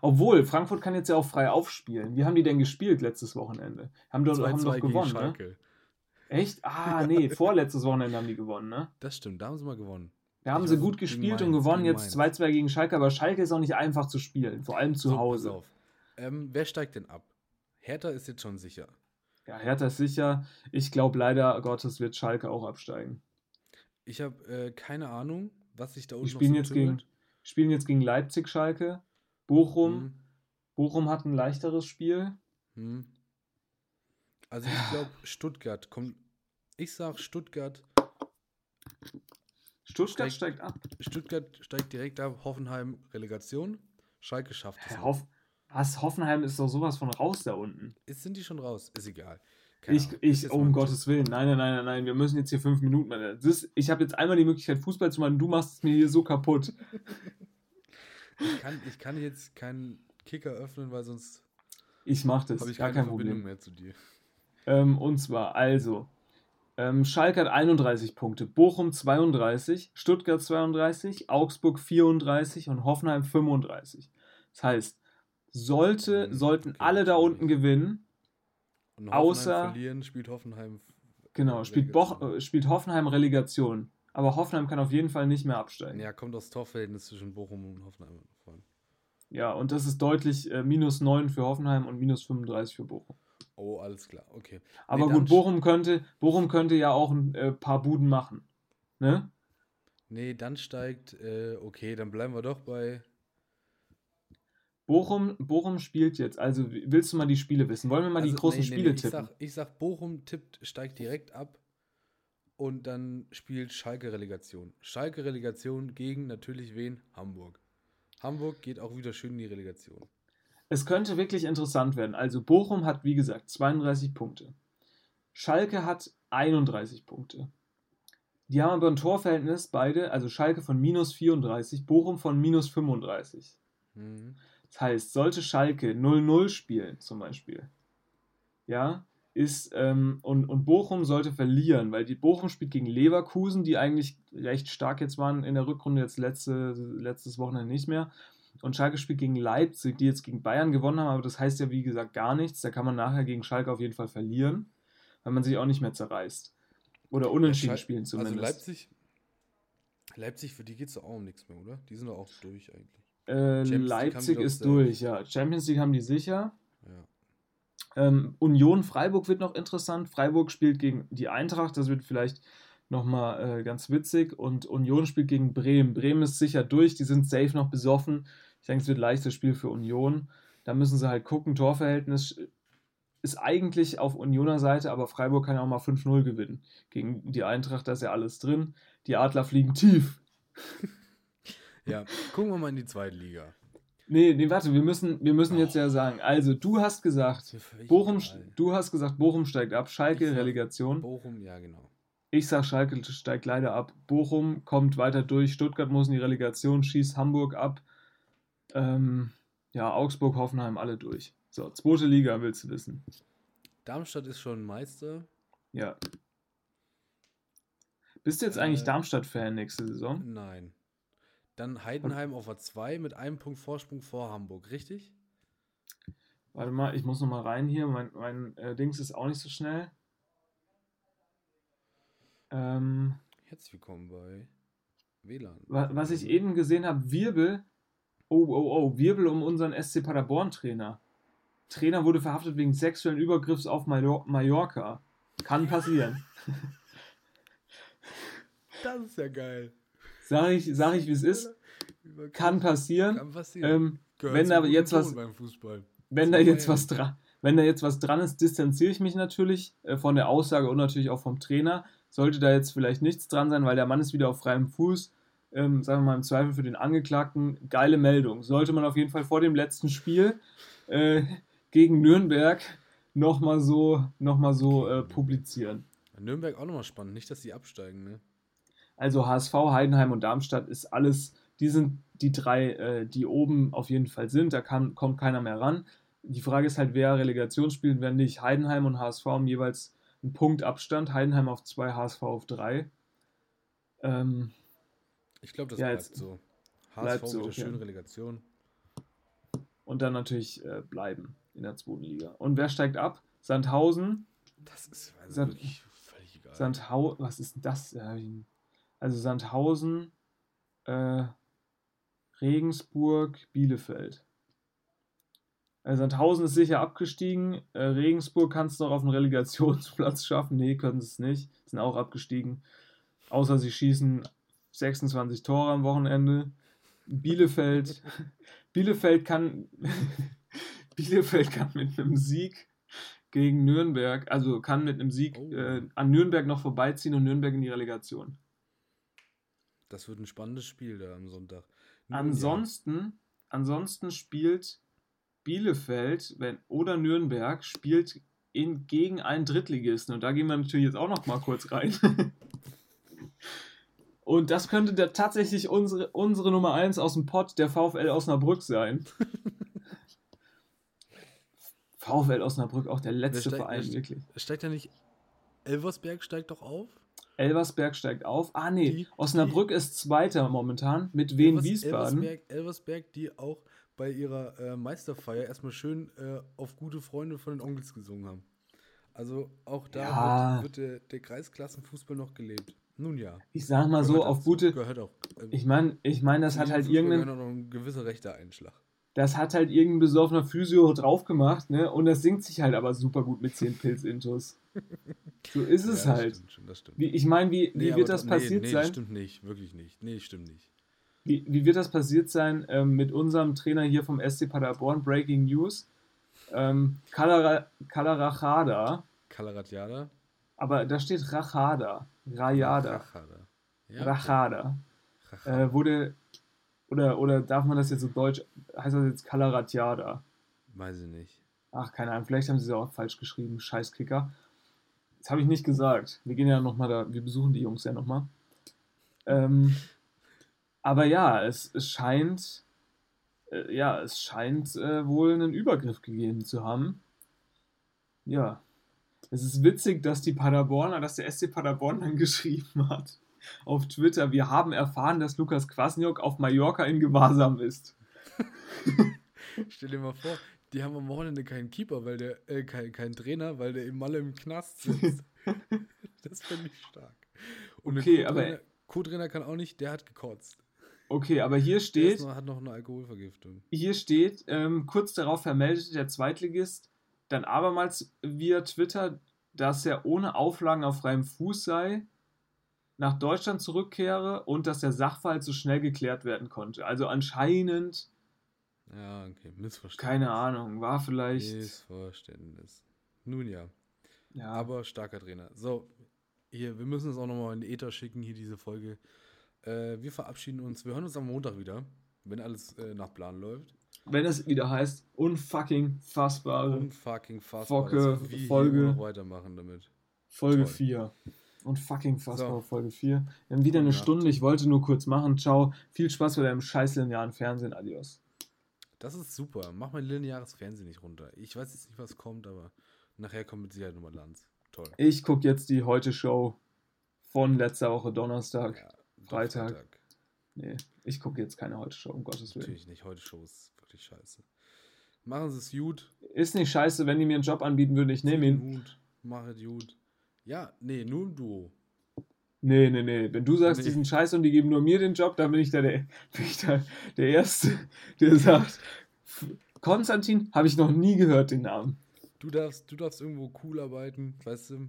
Obwohl, Frankfurt kann jetzt ja auch frei aufspielen. Wie haben die denn gespielt letztes Wochenende? Haben, doch, haben 2-2 doch gegen gewonnen, ne? Schalke. Echt? Ah, nee, vorletztes Wochenende haben die gewonnen, ne? Das stimmt, da haben sie mal gewonnen. Da haben Ich sie gut gegen gespielt und gewonnen. gegen Jetzt Mainz. 2-2 gegen Schalke, aber Schalke ist auch nicht einfach zu spielen, vor allem zu So, Hause. Pass auf. Ähm, wer steigt denn ab? Hertha ist jetzt schon sicher. Ja, Hertha ist sicher. Ich glaube leider Gottes wird Schalke auch absteigen. Ich habe äh, keine Ahnung, was sich da Die unten spielen noch jetzt, so gegen, tümmelt. spielen jetzt gegen Leipzig, Schalke. Bochum. Hm, Bochum hat ein leichteres Spiel. hm. Also ich glaube, Stuttgart kommt. Ich sag, Stuttgart. Stuttgart Steigt- steigt ab. Stuttgart steigt direkt ab. Hoffenheim Relegation. Schalke schafft es. Hoff, was? Hoffenheim ist doch sowas von raus da unten. Ist, sind die schon raus? Ist egal. Keine Ich, ich jetzt oh, um Gottes Willen. Nein, nein, nein, nein, nein. Wir müssen jetzt hier fünf Minuten. machen. Das ich habe jetzt einmal die Möglichkeit, Fußball zu machen. Du machst es mir hier so kaputt. (laughs) Ich kann, ich kann jetzt keinen Kicker öffnen, weil sonst Ich mache das. habe ich gar keine kein Verbindung Problem. mehr zu dir. Ähm, und zwar, also, ähm, Schalke hat 31 Punkte, Bochum 32, Stuttgart 32, Augsburg 34 und Hoffenheim 35. Das heißt, sollte, Hm, sollten okay, alle da unten gewinnen, Und Außer- Hoffenheim verlieren, spielt Hoffenheim. genau, spielt, Relegation. äh, spielt Hoffenheim Relegation. Aber Hoffenheim kann auf jeden Fall nicht mehr absteigen. Ja, kommt das Torverhältnis zwischen Bochum und Hoffenheim. Ja, und das ist deutlich äh, minus 9 für Hoffenheim und minus 35 für Bochum. Oh, alles klar, okay. Aber dann gut, Bochum könnte, Bochum könnte ja auch ein äh, paar Buden machen. Ne? Nee, dann steigt, äh, okay, dann bleiben wir doch bei. Bochum, Bochum spielt jetzt. Also willst du mal die Spiele wissen? Wollen wir mal die Also, großen nee, nee, Spiele nee, ich tippen? Sag, ich sag, Bochum tippt, steigt direkt ab und dann spielt Schalke Relegation. Schalke Relegation gegen natürlich wen? Hamburg. Hamburg geht auch wieder schön in die Relegation. Es könnte wirklich interessant werden. Also Bochum hat, wie gesagt, 32 Punkte. Schalke hat 31 Punkte. Die haben aber ein Torverhältnis beide, also Schalke von minus 34, Bochum von minus 35. Mhm. Das heißt, sollte Schalke 0-0 spielen, zum Beispiel, ja, ist, ähm, und, und Bochum sollte verlieren, weil die Bochum spielt gegen Leverkusen, die eigentlich recht stark jetzt waren in der Rückrunde, jetzt letzte, letztes Wochenende nicht mehr. Und Schalke spielt gegen Leipzig, die jetzt gegen Bayern gewonnen haben, aber das heißt ja, wie gesagt, gar nichts. Da kann man nachher gegen Schalke auf jeden Fall verlieren, weil man sich auch nicht mehr zerreißt. Oder unentschieden Schal- spielen zumindest. Also Leipzig, Leipzig, für die geht es auch um nichts mehr, oder? Die sind doch auch durch eigentlich. äh, Leipzig ist durch, ja. Champions League haben die sicher. Ähm, Union Freiburg wird noch interessant. Freiburg spielt gegen die Eintracht, das wird vielleicht nochmal äh, ganz witzig. Und Union spielt gegen Bremen. Bremen ist sicher durch, die sind safe noch besoffen. Ich denke, es wird ein leichtes Spiel für Union. Da müssen sie halt gucken. Torverhältnis ist eigentlich auf Unioner Seite, aber Freiburg kann ja auch mal 5-0 gewinnen. Gegen die Eintracht, da ist ja alles drin. Die Adler fliegen tief. (laughs) ja, gucken wir mal in die zweite Liga. Nee, nee, warte, wir müssen, wir müssen jetzt ja sagen. Also, du hast gesagt, Bochum, egal. du hast gesagt, Bochum steigt ab, Schalke sag Relegation. Bochum, ja, genau. Ich sag, Schalke steigt leider ab. Bochum kommt weiter durch. Stuttgart muss in die Relegation, schießt Hamburg ab. Ähm, ja, Augsburg, Hoffenheim, alle durch. So, zweite Liga willst du wissen. Darmstadt ist schon Meister. Ja. Bist du jetzt eigentlich Äh, Darmstadt-Fan nächste Saison? Nein. Dann Heidenheim auf der 2 mit einem Punkt Vorsprung vor Hamburg, richtig? Warte mal, ich muss noch mal rein hier. Mein, mein äh, Dings ist auch nicht so schnell. Ähm, Herzlich willkommen bei WLAN. wa- was ich eben gesehen habe, Wirbel. Oh, oh, oh, Wirbel um unseren SC Paderborn-Trainer. Trainer wurde verhaftet wegen sexuellen Übergriffs auf Major Mallorca. Kann passieren. (laughs) Das ist ja geil. Sag ich, sag ich wie es ist. Kann passieren. Kann passieren. Ähm, wenn da jetzt was- wenn da jetzt was dran, wenn da jetzt was dran ist, distanziere ich mich natürlich äh, von der Aussage und natürlich auch vom Trainer. Sollte da jetzt vielleicht nichts dran sein, weil der Mann ist wieder auf freiem Fuß. Ähm, sagen wir mal im Zweifel für den Angeklagten, geile Meldung. Sollte man auf jeden Fall vor dem letzten Spiel äh, gegen Nürnberg nochmal so, noch mal so äh, publizieren. Nürnberg auch nochmal spannend. Nicht, dass die absteigen, ne? Also HSV, Heidenheim und Darmstadt ist alles, die sind die drei, äh, die oben auf jeden Fall sind. Da kann, kommt keiner mehr ran. Die Frage ist halt, wer Relegation spielt, wer nicht. Heidenheim und HSV haben jeweils einen Punkt Abstand. Heidenheim auf zwei, HSV auf drei. Ähm, Ich glaube, das Ja, bleibt jetzt so. bleibt HSV so, wieder okay. schön Relegation. und dann natürlich äh, bleiben in der zweiten Liga. Und wer steigt ab? Sandhausen. Das ist also Sag- wirklich völlig Sandhausen, was ist denn das? Ich- Also Sandhausen, äh, Regensburg, Bielefeld. Also Sandhausen ist sicher abgestiegen. Äh, Regensburg kannst du noch auf einen Relegationsplatz (laughs) schaffen. Nee, können sie es nicht. Sind auch abgestiegen. Außer sie schießen 26 Tore am Wochenende. Bielefeld, (laughs) Bielefeld kann, (laughs) Bielefeld kann mit einem Sieg gegen Nürnberg, also kann mit einem Sieg Oh. äh, an Nürnberg noch vorbeiziehen und Nürnberg in die Relegation. Das wird ein spannendes Spiel da am Sonntag. Nun ja. Ansonsten, ansonsten spielt Bielefeld wenn, oder Nürnberg spielt in, gegen einen Drittligisten. Und da gehen wir natürlich jetzt auch noch mal kurz rein. (laughs) Und das könnte der, tatsächlich unsere, unsere Nummer 1 aus dem Pott, der VfL Osnabrück sein. (laughs) VfL Osnabrück, auch der letzte steigt- Verein, wirklich. Steigt ja nicht. Elversberg steigt doch auf? Elversberg steigt auf. Ah, nee, Die- Osnabrück ist Zweiter momentan mit Wien Elvers- Wiesbaden. Elversberg, Elversberg, die auch bei ihrer äh, Meisterfeier erstmal schön äh, auf gute Freunde von den Onkels gesungen haben. Also auch da Ja. wird, wird der, der Kreisklassenfußball noch gelebt. Nun ja. Ich sag mal so, auf gute. Gehört auch. äh, Ich meine, ich mein, das hat halt Fußball irgendein, gehört auch noch ein gewisser rechter Einschlag. Das hat halt irgendein besoffener Physio drauf gemacht, ne? Und das singt sich halt aber super gut mit 10 (laughs) Pilz-Intos. So ist es Ja, das halt. Stimmt, schon, das stimmt. Wie, ich meine, wie, wie Nee, wird das doch- passiert nee, nee, sein? Das stimmt nicht, wirklich nicht. Nee, stimmt nicht. Wie, wie wird das passiert sein ähm, mit unserem Trainer hier vom SC Paderborn, Breaking News? Ähm, Kalara- Kalarachada, Kalaratjada? aber da steht Rachada, Rayada, Rachada. Ja, Rachada. Rachada. Äh, wurde, oder, oder darf man das jetzt so deutsch, heißt das jetzt Kalaratjada? Weiß ich nicht. Ach, keine Ahnung, vielleicht haben sie es auch falsch geschrieben, Scheißkicker. Das habe ich nicht gesagt. Wir gehen ja nochmal da, wir besuchen die Jungs ja nochmal. Ähm, aber ja, es, es scheint, äh, ja, es scheint äh, wohl einen Übergriff gegeben zu haben. Ja. Es ist witzig, dass die Paderborner, dass der SC Paderborn dann (laughs) geschrieben hat auf Twitter, wir haben erfahren, dass Lukas Kwasniok auf Mallorca in Gewahrsam ist. (laughs) Stell dir mal vor, die haben am Wochenende keinen Keeper, weil der, äh, kein, keinen Trainer, weil der im Malle im Knast sitzt. (laughs) das finde ich stark. Und Okay, der aber- Co-Trainer- kann auch nicht, der hat gekotzt. Okay, aber hier Der steht, noch, hat noch eine Alkoholvergiftung. Hier steht, ähm, kurz darauf vermeldete der Zweitligist dann abermals via Twitter, dass er ohne Auflagen auf freiem Fuß sei, nach Deutschland zurückkehre und dass der Sachverhalt so schnell geklärt werden konnte. Also anscheinend, Ja, okay, Missverständnis. keine Ahnung, war vielleicht. Missverständnis. Nun ja, Ja, aber starker Trainer. So, hier, wir müssen es auch nochmal in die Ether schicken, hier diese Folge. Äh, wir verabschieden uns. Wir hören uns am Montag wieder, wenn alles äh, nach Plan läuft. wenn es wieder heißt, unfucking fassbare Unfucking fassbar, Focke, dass wir hier Folge. noch weitermachen damit. Folge toll. 4. Und fucking fassbare So. Folge 4. Wir haben wieder eine Gute Nacht. Stunde. Ich wollte nur kurz machen. Ciao. Viel Spaß bei deinem scheiß linearen Fernsehen. Adios. Das ist super. Mach mein lineares Fernsehen nicht runter. Ich weiß jetzt nicht, was kommt, aber nachher kommt mit Sicherheit nochmal Lanz. Toll. Ich gucke jetzt die Heute-Show von letzter Woche Donnerstag. Ja, doch, Freitag. Nee, ich gucke jetzt keine Heute-Show, um Gottes Willen. Natürlich nicht. Heute Show ist wirklich scheiße. Machen Sie es gut. Ist nicht scheiße, wenn die mir einen Job anbieten würden, ich nehme ihn. Gut. Mach es gut. Ja, nee, nur im Duo. Nee, nee, nee. Wenn du sagst, Nee. die sind scheiße und die geben nur mir den Job, dann bin ich da der, (laughs) bin ich da der Erste, der sagt, Konstantin habe ich noch nie gehört, den Namen. Du darfst, du darfst irgendwo cool arbeiten, weißt du,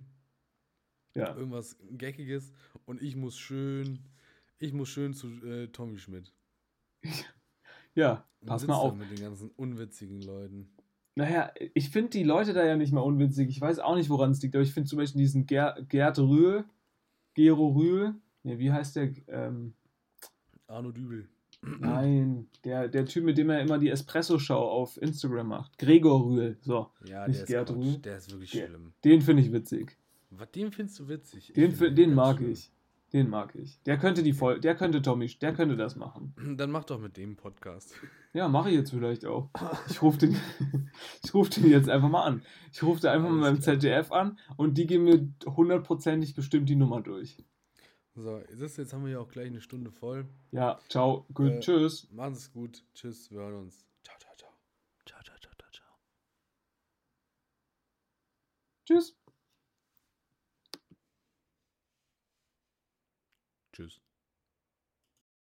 Ja, irgendwas Geckiges und ich muss schön, ich muss schön zu äh, Tommy Schmidt. ja, pass sitzt mal auf. mit den ganzen unwitzigen Leuten. Naja, ich finde die Leute da ja nicht mal unwitzig. Ich weiß auch nicht, woran es liegt, aber ich finde zum Beispiel diesen Ger Gerd Rühl, Gero Rühl, nee, wie heißt der? Ähm, Arno Dübel. nein, der, der Typ, mit dem er immer die Espresso-Show auf Instagram macht. Gregor Rühl, so. Ja, Nicht der ist. Rühl. Der ist wirklich schlimm. Den finde ich witzig. Was, den findest du witzig? Ich Den, find fi- den ganz mag schlimm. ich. Den mag ich. Der könnte die Voll der könnte Tommy, der könnte das machen. Dann mach doch mit dem Podcast. Ja, mache ich jetzt vielleicht auch. Ich rufe den, (laughs) ich ruf den jetzt einfach mal an. Ich rufe da einfach mal beim Alles klar. ZDF an und die geben mir hundertprozentig bestimmt die Nummer durch. So, jetzt, jetzt haben wir ja auch gleich eine Stunde voll. Ja, ciao, gut, Äh, tschüss. Machen es gut. Tschüss, wir hören uns. Ciao, ciao, ciao. Ciao, ciao, ciao, ciao, ciao. Tschüss.